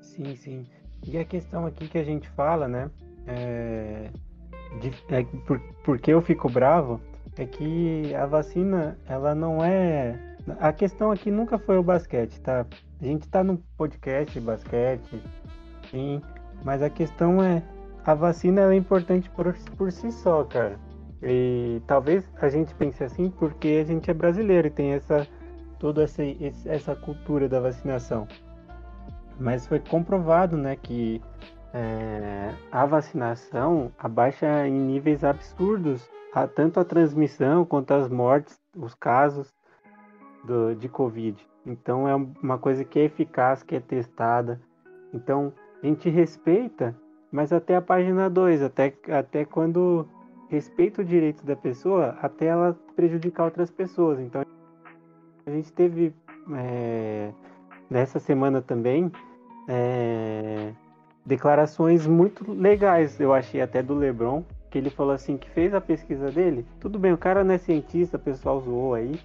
Sim, sim. E a questão aqui que a gente fala, né? É, de, é, por, porque eu fico bravo é que a vacina, ela não é. A questão aqui nunca foi o basquete, tá? A gente tá num podcast basquete, sim, mas a questão é, a vacina é importante por, por si só, cara. E talvez a gente pense assim porque a gente é brasileiro e tem essa toda essa, essa cultura da vacinação. Mas foi comprovado, né, que é, a vacinação abaixa em níveis absurdos a, tanto a transmissão quanto as mortes, os casos do, de Covid. Então é uma coisa que é eficaz, que é testada. Então a gente respeita, mas até a página 2, até, até quando respeita o direito da pessoa, até ela prejudicar outras pessoas. Então a gente teve é, nessa semana também é, declarações muito legais, eu achei até do Lebron, que ele falou assim que fez a pesquisa dele. Tudo bem, o cara não é cientista, o pessoal zoou aí,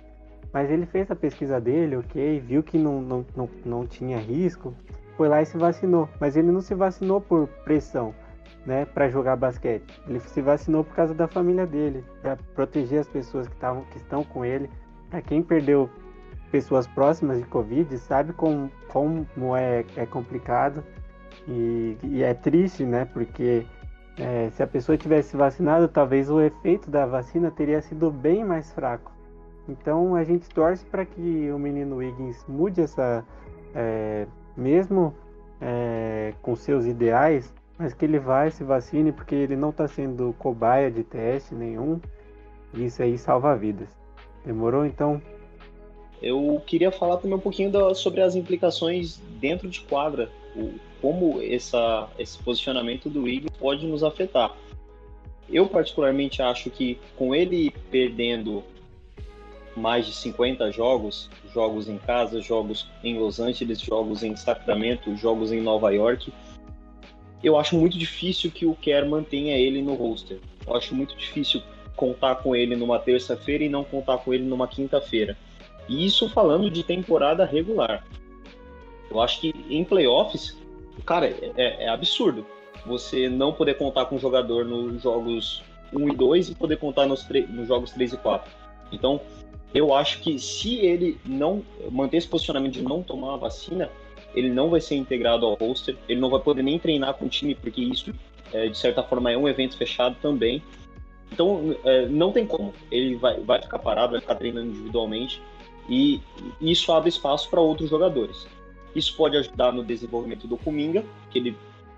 mas ele fez a pesquisa dele, ok, viu que não, não, não, não tinha risco, foi lá e se vacinou. Mas ele não se vacinou por pressão, né, para jogar basquete. Ele se vacinou por causa da família dele, para proteger as pessoas que, tavam, que estão com ele. Para quem perdeu pessoas próximas de Covid, sabe como, como é, é complicado e, e é triste, né? Porque é, se a pessoa tivesse vacinado, talvez o efeito da vacina teria sido bem mais fraco. Então a gente torce para que o menino Wiggins mude essa, é, mesmo é, com seus ideais, mas que ele vai se vacine porque ele não está sendo cobaia de teste nenhum. E isso aí salva vidas. Demorou? Então eu queria falar também um pouquinho da, sobre as implicações dentro de quadra, o, como essa, esse posicionamento do Wiggins pode nos afetar. Eu particularmente acho que com ele perdendo mais de 50 jogos, jogos em casa, jogos em Los Angeles, jogos em Sacramento, jogos em Nova York, eu acho muito difícil que o Kerr mantenha ele no roster. Eu acho muito difícil contar com ele numa terça-feira e não contar com ele numa quinta-feira. E isso falando de temporada regular. Eu acho que em playoffs, cara, é, é absurdo você não poder contar com o jogador nos jogos 1 e 2 e poder contar nos, nos jogos 3 e 4. Então, eu acho que se ele não manter esse posicionamento de não tomar a vacina, ele não vai ser integrado ao roster, ele não vai poder nem treinar com o time, porque isso, é, de certa forma, é um evento fechado também. Então, é, não tem como. Ele vai, vai ficar parado, vai ficar treinando individualmente. E isso abre espaço para outros jogadores. Isso pode ajudar no desenvolvimento do Kuminga, que ele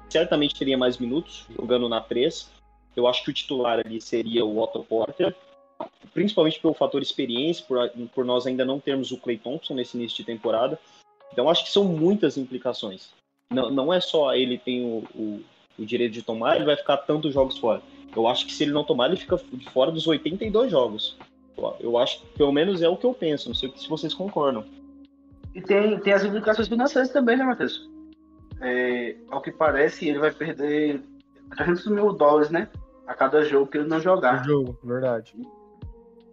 certamente teria mais minutos jogando na 3. Eu acho que o titular ali seria o Otto Porter, principalmente pelo fator experiência, por, por nós ainda não termos o Clay Thompson nesse início de temporada. Então acho que são muitas implicações. Não, não é só ele tem o, o, o direito de tomar, ele vai ficar tantos jogos fora. Eu acho que se ele não tomar, ele fica de fora dos 82 jogos. Eu acho que pelo menos é o que eu penso, não sei se vocês concordam. E tem, tem as implicações financeiras também, né, Matheus? É, ao que parece, ele vai perder 300 mil dólares, né? A cada jogo que ele não jogar. jogo, verdade.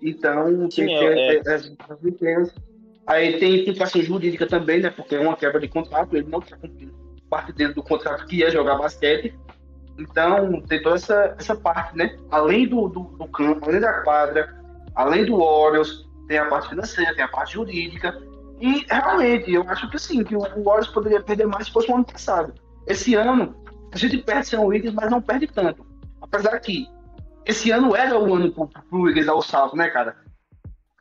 Então, Sim, tem é, que ter é. as, as Aí tem implicação jurídica também, né? Porque é uma quebra de contrato, ele não está cumprindo parte dele do contrato que ia jogar basquete. Então, tem toda essa, essa parte, né? Além do, do, do campo, além da quadra, além do Orioles, tem a parte financeira, tem a parte jurídica. E realmente, eu acho que sim, que o Warriors poderia perder mais se fosse o ano passado. Esse ano, a gente perde sem o Wiggins, mas não perde tanto. Apesar que esse ano era o ano pro, pro Wiggins dar o salto, né, cara?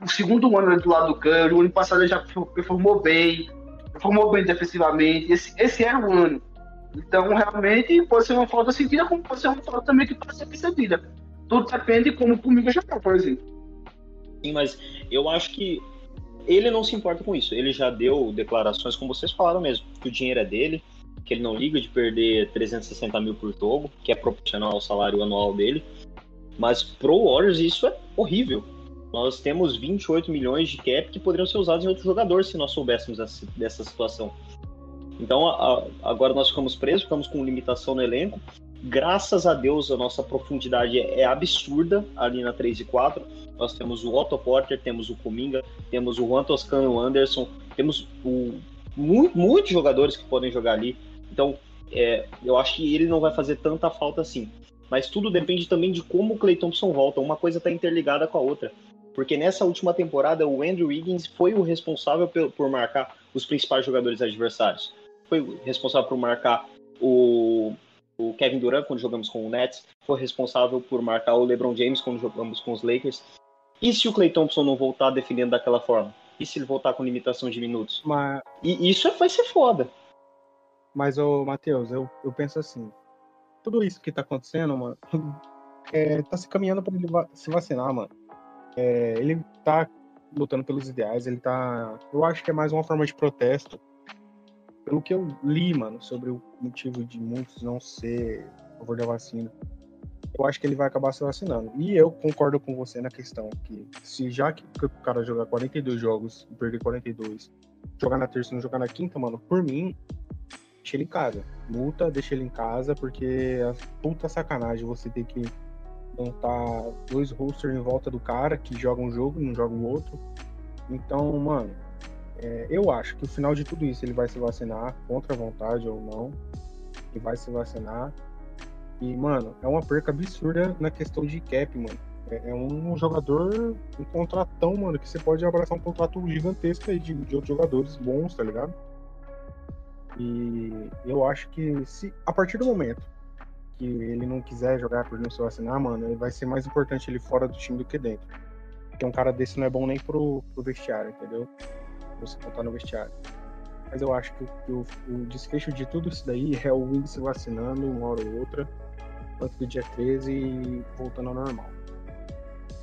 O segundo ano do lado do Curry, o ano passado ele já performou bem, performou bem defensivamente. Esse, esse era o ano. Então, realmente, pode ser uma falta sentida, como pode ser uma falta também que pode ser percebida. Tudo depende de como o já tá, por exemplo. Sim, mas eu acho que ele não se importa com isso. Ele já deu declarações, como vocês falaram mesmo, que o dinheiro é dele, que ele não liga de perder 360 mil por jogo, que é proporcional ao salário anual dele. Mas pro Warriors isso é horrível. Nós temos 28 milhões de cap que poderiam ser usados em outro jogador se nós soubéssemos dessa situação. Então a, agora nós ficamos presos, ficamos com limitação no elenco. Graças a Deus a nossa profundidade é, é absurda ali na 3 e 4 nós temos o Otto Porter, temos o Kuminga, temos o Juan Toscano Anderson, temos o, muito, muitos jogadores que podem jogar ali. Então, é, eu acho que ele não vai fazer tanta falta assim. Mas tudo depende também de como o Clay Thompson volta. Uma coisa está interligada com a outra. Porque nessa última temporada, o Andrew Wiggins foi o responsável por, marcar os principais jogadores adversários. Foi o responsável por marcar o, o Kevin Durant quando jogamos com o Nets, foi responsável por marcar o LeBron James quando jogamos com os Lakers. E se o Clay Thompson não voltar defendendo daquela forma? E se ele voltar com limitação de minutos? Mas, E isso é- vai ser foda. mas ô, Matheus, eu, eu penso assim. Tudo isso que tá acontecendo, mano, <laughs> é, tá se caminhando pra ele va- se vacinar, mano. É, ele tá lutando pelos ideais, ele tá. Eu acho que é mais uma forma de protesto. Pelo que eu li, mano, sobre o motivo de muitos não ser a favor da vacina. Eu acho que ele vai acabar se vacinando. E eu concordo com você na questão que se já que o cara jogar 42 jogos e perder 42, jogar na terça e não jogar na quinta, mano, por mim, deixa ele em casa. Multa, deixa ele em casa, porque é puta sacanagem você ter que montar dois rosters em volta do cara que joga um jogo e não joga o outro. Então, mano, é, eu acho que o final de tudo isso ele vai se vacinar, contra a vontade ou não. Ele vai se vacinar. E, mano, é uma perca absurda na questão de cap, mano. É, é um jogador, um contratão, mano, que você pode abraçar um contrato gigantesco aí de, de outros jogadores bons, tá ligado? E eu acho que se a partir do momento que ele não quiser jogar por não se vacinar, mano, ele vai ser mais importante ele fora do time do que dentro. Porque um cara desse não é bom nem pro, pro vestiário, entendeu? Você contar no vestiário. Mas eu acho que, o- que o, o desfecho de tudo isso daí é o Wing se vacinando uma hora ou outra, antes do dia 13 e voltando ao normal.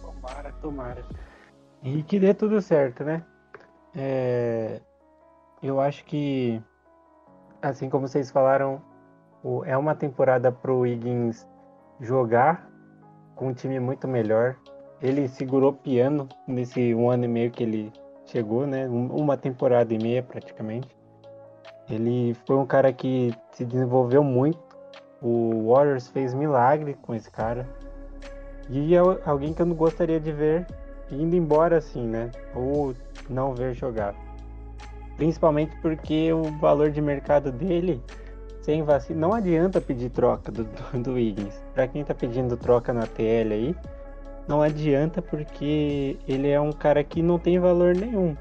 Tomara, tomara. E que dê tudo certo, né? É, Eu acho que, assim como vocês falaram, o- é uma temporada pro Wiggins jogar com um time muito melhor. Ele segurou piano nesse um ano e meio que ele chegou, né? Um- Uma temporada e meia praticamente. Ele foi um cara que se desenvolveu muito. O Warriors fez milagre com esse cara. E é alguém que eu não gostaria de ver indo embora assim, né? Ou não ver jogar. Principalmente porque o valor de mercado dele, sem vacina, não adianta pedir troca do, do, do Wiggins. Pra quem tá pedindo troca na TL aí, não adianta porque ele é um cara que não tem valor nenhum.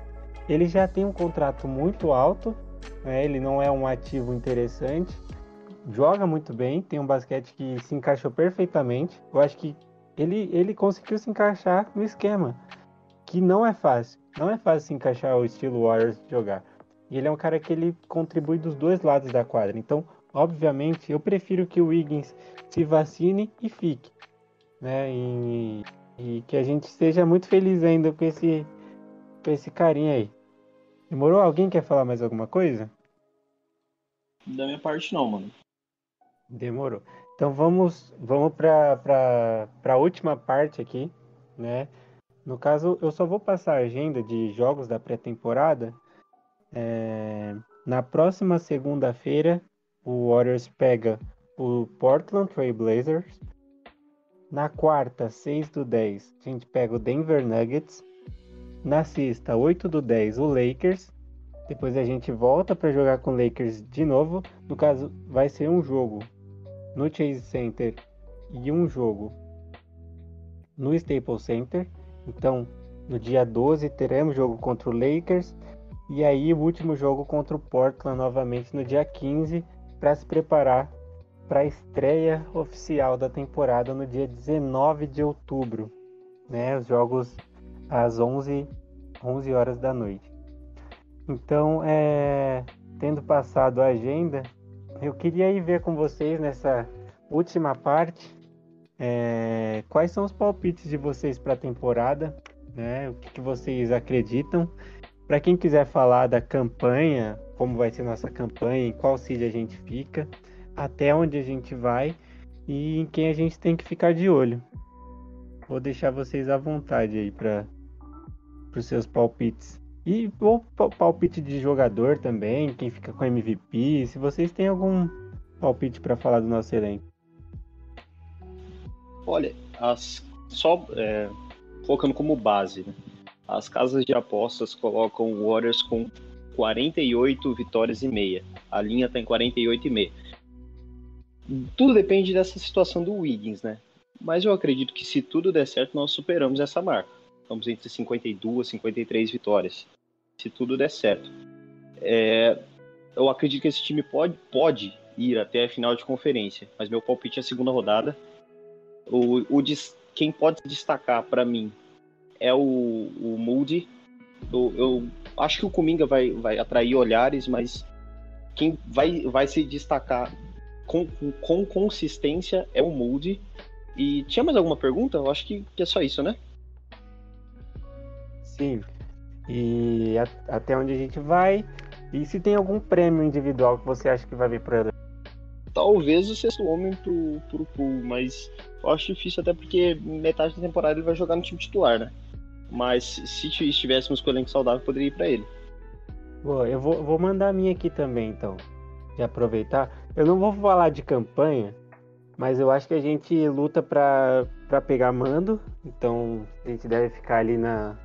Ele já tem um contrato muito alto, né? Ele não é um ativo interessante. Joga muito bem, tem um basquete que se encaixou perfeitamente. Eu acho que ele, ele conseguiu se encaixar no esquema, que não é fácil. Não é fácil se encaixar o estilo Warriors de jogar. E ele é um cara que ele contribui dos dois lados da quadra. Então, obviamente, eu prefiro que o Wiggins se vacine e fique. Né? E, e que a gente esteja muito feliz ainda com esse, com esse carinha aí. Demorou? Alguém quer falar mais alguma coisa? Da minha parte, não, mano. Demorou. Então vamos, vamos para a última parte aqui, né? No caso, eu só vou passar a agenda de jogos da pré-temporada. É, na próxima segunda-feira, o Warriors pega o Portland Trail Blazers. Na quarta, 6 do 10, a gente pega o Denver Nuggets. Na sexta, 8 do 10, o Lakers. Depois a gente volta para jogar com o Lakers de novo. No caso, vai ser um jogo no Chase Center e um jogo no Staples Center. Então, no dia 12 teremos jogo contra o Lakers e aí o último jogo contra o Portland novamente no dia 15 para se preparar para a estreia oficial da temporada no dia 19 de outubro, né? Os jogos às 11 11 horas da noite. Então, é, tendo passado a agenda, eu queria ir ver com vocês nessa última parte é, quais são os palpites de vocês para a temporada, né? O que, que vocês acreditam? Para quem quiser falar da campanha, como vai ser nossa campanha, em qual seed a gente fica, até onde a gente vai e em quem a gente tem que ficar de olho. Vou deixar vocês à vontade aí para os seus palpites. E o pa- palpite de jogador também, quem fica com MVP, se vocês têm algum palpite para falar do nosso elenco. Olha, as, só é, colocando como base, né? as casas de apostas colocam o Warriors com 48 vitórias e meia. A linha está em 48 e meia. Tudo depende dessa situação do Wiggins, né? Mas eu acredito que se tudo der certo, nós superamos essa marca. vamos entre 52 e 53 vitórias, se tudo der certo. É, eu acredito que esse time pode, pode ir até a final de conferência, mas meu palpite é a segunda rodada. O, o quem pode destacar para mim é o, o Moody. Eu, eu, acho que o Kuminga vai, vai atrair olhares, mas quem vai, vai se destacar com, com consistência é o Moody. E tinha mais alguma pergunta? Eu acho que, que é só isso, né? Sim. E a, até onde a gente vai. E se tem algum prêmio individual que você acha que vai vir para? Talvez o sexto homem pro, pro pool, mas eu acho difícil até porque metade da temporada ele vai jogar no time titular, né? Mas se estivéssemos com o elenco saudável, poderia ir para ele. Boa, eu vou, vou mandar a minha aqui também, então. De aproveitar. Eu não vou falar de campanha, mas eu acho que a gente luta para pegar mando. Então a gente deve ficar ali na,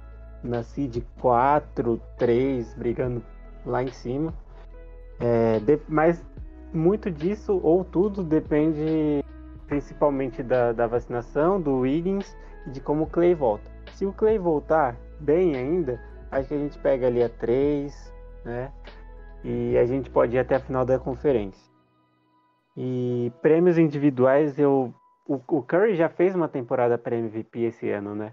na seed 4, 3, brigando lá em cima. É, de, mas muito disso, ou tudo, depende principalmente da, da vacinação, do Wiggins e de como o Clay volta. Se o Clay voltar bem ainda, acho que a gente pega ali a 3, né? E a gente pode ir até a final da conferência. E prêmios individuais, eu o, o Curry já fez uma temporada para MVP esse ano, né?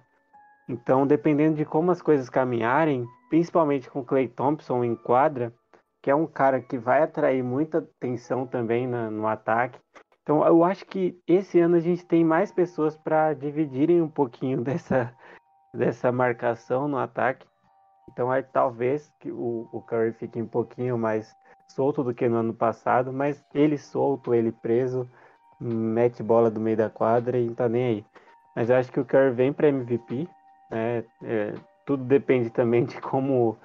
Então, dependendo de como as coisas caminharem, principalmente com Clay Thompson em quadra, que é um cara que vai atrair muita atenção também na, no ataque. Então, eu acho que esse ano a gente tem mais pessoas para dividirem um pouquinho <laughs> dessa, dessa marcação no ataque. Então, aí, talvez que o, o Curry fique um pouquinho mais solto do que no ano passado, mas ele solto, ele preso, mete bola do meio da quadra e não tá nem aí. Mas eu acho que o Curry vem para MVP, né? É, tudo depende também de como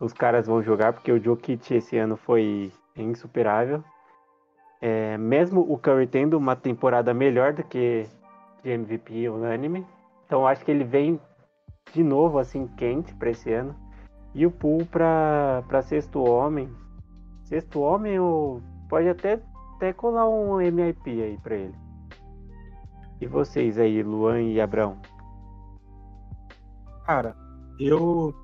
os caras vão jogar, porque o Jokic esse ano foi insuperável. É, mesmo o Curry tendo uma temporada melhor do que de MVP unânime, então acho que ele vem de novo assim quente para esse ano. E o Pool para sexto homem, sexto homem ou pode até até colar um MIP aí para ele. E vocês aí, Luan e Abrão? Cara, eu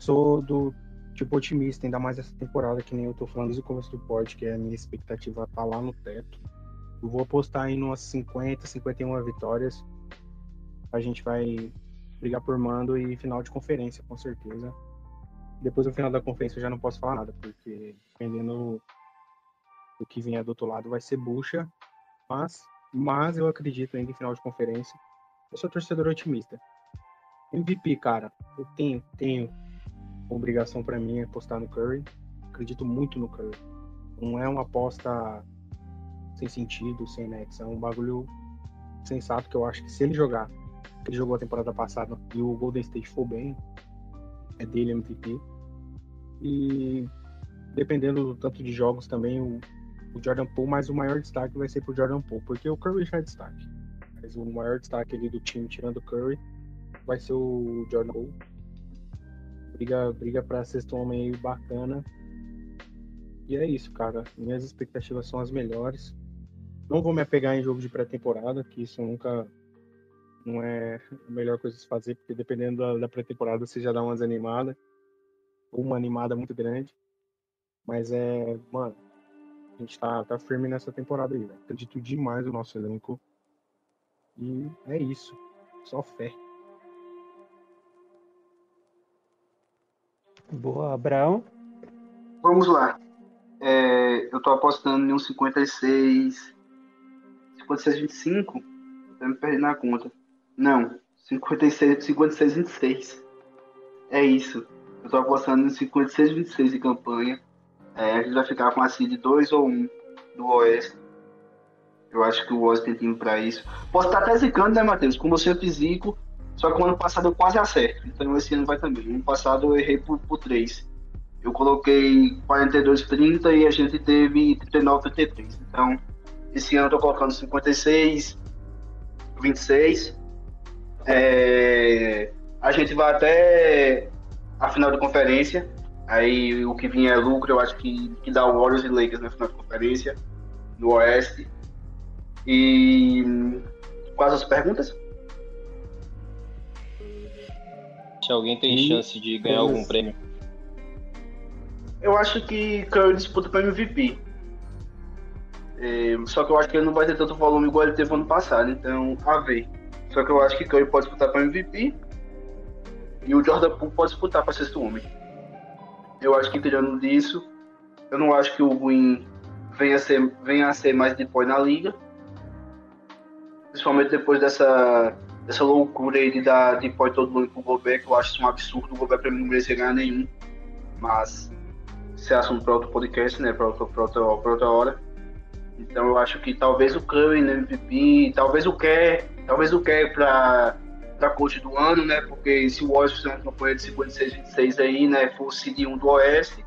sou do tipo otimista, ainda mais essa temporada, que nem eu tô falando desde o começo do pod, que é a minha expectativa tá lá no teto. Eu vou apostar em umas 50, 51 vitórias. A gente vai brigar por mando e final de conferência, com certeza. Depois do final da conferência eu já não posso falar nada, porque dependendo do que vier do outro lado vai ser bucha. Mas, mas eu acredito ainda em final de conferência. Eu sou torcedor otimista. MVP, cara, eu tenho, tenho obrigação para mim é apostar no Curry. Acredito muito no Curry. Não é uma aposta sem sentido, sem nexo. É um bagulho sensato que eu acho que se ele jogar, ele jogou a temporada passada e o Golden State for bem, é dele MVP. E dependendo do tanto de jogos também, o, o Jordan Poole, mas o maior destaque vai ser pro Jordan Poole, porque o Curry já é destaque. Mas o maior destaque ali do time, tirando o Curry, vai ser o Jordan Poole briga, briga para sexto homem aí bacana. E é isso, cara. Minhas expectativas são as melhores. Não vou me apegar em jogo de pré-temporada, que isso nunca não é a melhor coisa de fazer, porque dependendo da, da pré-temporada você já dá umas animadas. Uma animada muito grande. Mas é, mano, a gente tá, tá firme nessa temporada aí, velho. Acredito demais no nosso elenco. E é isso. Só fé. Boa, Abraão. Vamos lá. É, eu tô apostando em um 56. 56, 25. Eu me perdi na conta. Não, 56, 56, 26. É isso. Eu tô apostando em 56, 26 de campanha. É, a gente vai ficar com a seed 2 ou 1 do Oeste. Eu acho que o Oeste tem time pra isso. Posso estar até zicando, né, Matheus? Como você é físico, só que o ano passado eu quase acerto. Então esse ano vai também. No ano passado eu errei por, por 3. Eu coloquei 42, 30 e a gente teve 39, 33. Então, esse ano eu tô colocando 56, 26. É, a gente vai até a final de conferência. Aí o que vinha é lucro, eu acho que, que dá o Warriors e Lakers na final de conferência, no Oeste. E quais as perguntas? Se alguém tem E chance de ganhar algum prêmio. Eu acho que Curry disputa para MVP. É, só que eu acho que ele não vai ter tanto volume igual ele teve ano passado, então a ver. Só que eu acho que Curry pode disputar para MVP e o Jordan Poole pode disputar para sexto homem. Eu acho que tirando disso, eu não acho que o Green venha a ser, venha a ser mais depois na liga. Principalmente depois dessa, dessa loucura aí de dar depois todo mundo pro Gobert, que eu acho isso um absurdo. O Gobert pra mim não merecia ganhar nenhum. Mas isso é assunto para outro podcast, né? Para outra, pra outra, pra outra hora. Então eu acho que talvez o Curry no MVP, talvez o Kerr, talvez o Kerr para para coach do ano, né? Porque se o Warriors fizer uma campanha de 56 26 aí, né, o seed 1 do Oeste,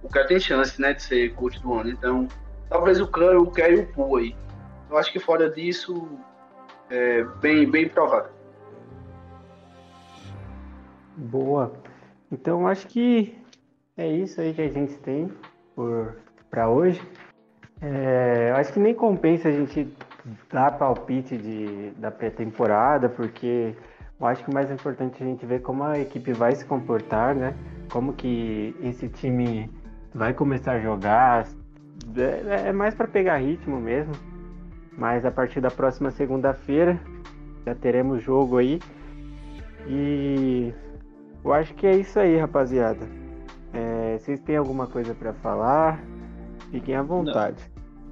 o cara tem chance, né, de ser coach do ano. Então, talvez o Curry, o Kerr e o Poole aí. Eu acho que fora disso, é bem bem provável. Boa. Então acho que é isso aí que a gente tem para hoje. É, acho que nem compensa a gente dar palpite de, da pré-temporada, porque eu acho que o mais importante é a gente ver como a equipe vai se comportar, né? Como que esse time vai começar a jogar. É, é mais para pegar ritmo mesmo. Mas a partir da próxima segunda-feira já teremos jogo aí. E eu acho que é isso aí, rapaziada. É, vocês têm alguma coisa pra falar? Fiquem à vontade.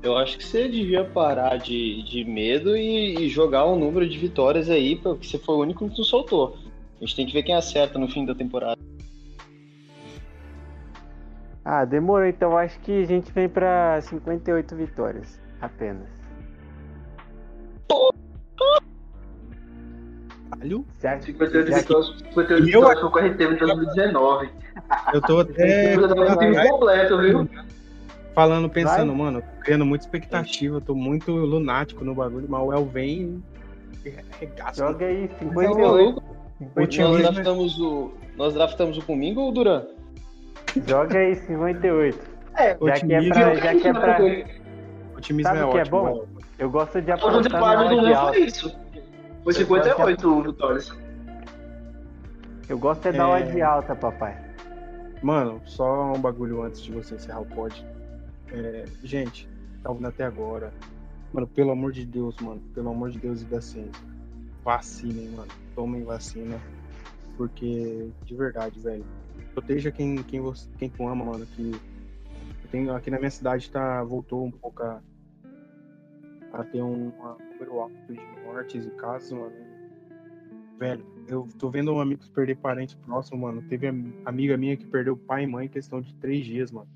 Eu acho que você devia parar de, de medo e, e jogar um número de vitórias aí, porque você foi o único que não soltou. A gente tem que ver quem acerta no fim da temporada. Ah, demorou. Então acho que a gente vem pra 58 vitórias apenas. Caralho, acha- 58 você acha- vitórias, 58 Eu- vitórias o que a gente teve em 2019. eu tô <laughs> até Eu no time completo, viu? falando, pensando, mano, tô criando muita expectativa, tô muito lunático no bagulho, mas o El vem e arregaça. Joga aí, Tá 58. maluco? Nós 58. draftamos o. Nós draftamos o Comingo ou o Duran? Joga aí 58. É, Já que é Otimismo, pra. Já que é pra... o otimismo Sabe é o que é ótimo. bom? Eu gosto de o apostar na quadro do alta. foi isso. Foi 58 vitórias. Eu gosto é da É. odd alta, papai. Mano, só um bagulho antes de você encerrar o pod. É, gente, tá ouvindo até agora. Mano, pelo amor de Deus, mano. Pelo amor de Deus e da ciência. Vacinem, mano. Tomem vacina. Porque, de verdade, velho. Proteja quem, quem, você, quem tu ama, mano. Que eu tenho, aqui na minha cidade tá, voltou um pouco a, a ter um número alto de mortes e casos, mano. Velho, eu tô vendo um amigos perder parentes próximos, mano. Teve am- amiga minha que perdeu pai e mãe em questão de três dias, mano.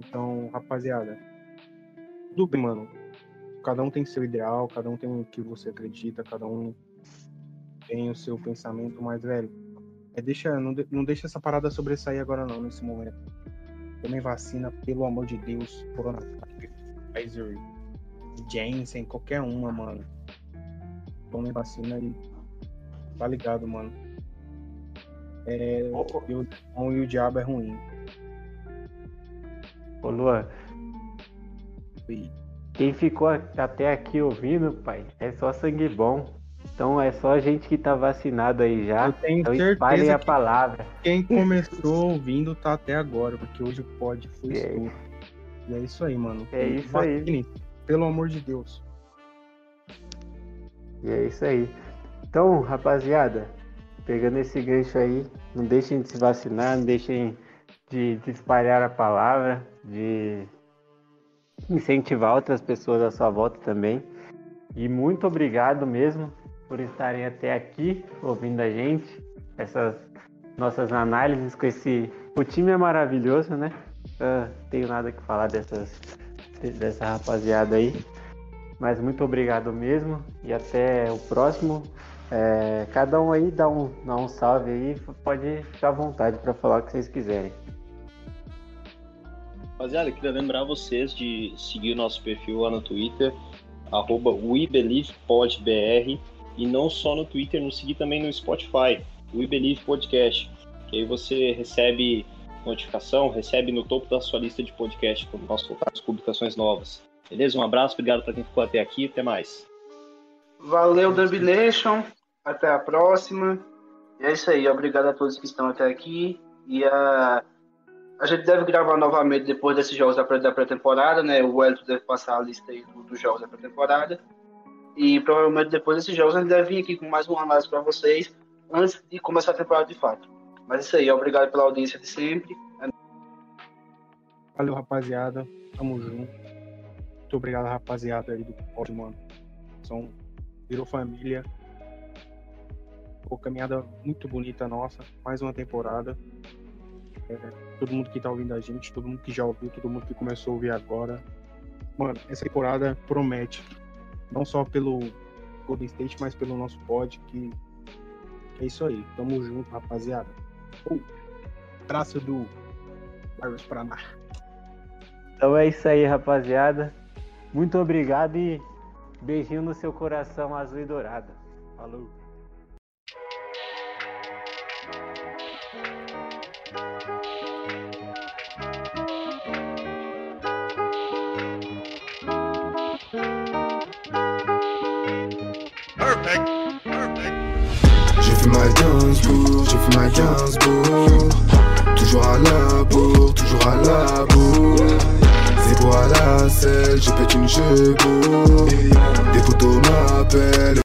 Então, rapaziada, tudo bem, mano. Cada um tem seu ideal, cada um tem o que você acredita, cada um tem o seu pensamento, mas, velho, é deixa, não, de- não deixa essa parada sobressair agora não, nesse momento. Tomem vacina, pelo amor de Deus, Coronavac, Pfizer, Janssen, qualquer uma, mano. Tomem vacina e tá ligado, mano. É, e o bom e o diabo é ruim. Ô, Luan, E quem ficou até aqui ouvindo, pai, é só sangue bom. Então é só gente que tá vacinado aí já. Eu tenho Então certeza a palavra. quem começou ouvindo tá até agora, porque hoje pode foi É. E é isso aí, mano. É isso aí. Vacine, Pelo amor de Deus. E é isso aí. Então, rapaziada, pegando esse gancho aí, não deixem de se vacinar, não deixem de, de espalhar a palavra, de incentivar outras pessoas à sua volta também. E muito obrigado mesmo por estarem até aqui ouvindo a gente, essas nossas análises com esse. O time é maravilhoso, né? Ah, tenho nada que falar dessas, dessa rapaziada aí. Mas muito obrigado mesmo e até o próximo. É, cada um aí dá um, dá um salve aí, pode ficar à vontade para falar o que vocês quiserem. Rapaziada, queria lembrar vocês de seguir o nosso perfil lá no Twitter, arroba WeBelievePodBR, e não só no Twitter, nos seguir também no Spotify, We Believe Podcast, que aí você recebe notificação, recebe no topo da sua lista de podcast quando nós colocarmos publicações novas. Beleza? Um abraço, obrigado para quem ficou até aqui, até mais. Valeu, Dub Nation. Até a próxima. E é isso aí, obrigado a todos que estão até aqui. E a, a gente deve gravar novamente depois desses jogos da pré- da pré-temporada, né? O Wellington deve passar a lista aí do- dos jogos da pré-temporada. E provavelmente depois desses jogos a gente deve vir aqui com mais uma análise para vocês antes de começar a temporada de fato. Mas é isso aí, obrigado pela audiência de sempre. Valeu, rapaziada. Tamo junto. Muito obrigado, rapaziada aí do pódio, mano. São, virou família. Pô, caminhada muito bonita nossa. Mais uma temporada. É, todo mundo que tá ouvindo a gente, todo mundo que já ouviu, todo mundo que começou a ouvir agora. Mano, essa temporada promete. Não só pelo Golden State, mas pelo nosso pod, que é isso aí. Tamo junto, rapaziada. Oh, abraço do Barros Paraná. Então é isso aí, rapaziada. Muito obrigado e beijinho no seu coração azul e dourado. Falou. Ma Gainsbourg, j'ai fait ma Gainsbourg Toujours à la bourre, toujours à la bourre. C'est pour à la selle, je pète une chevaux Des photos m'appellent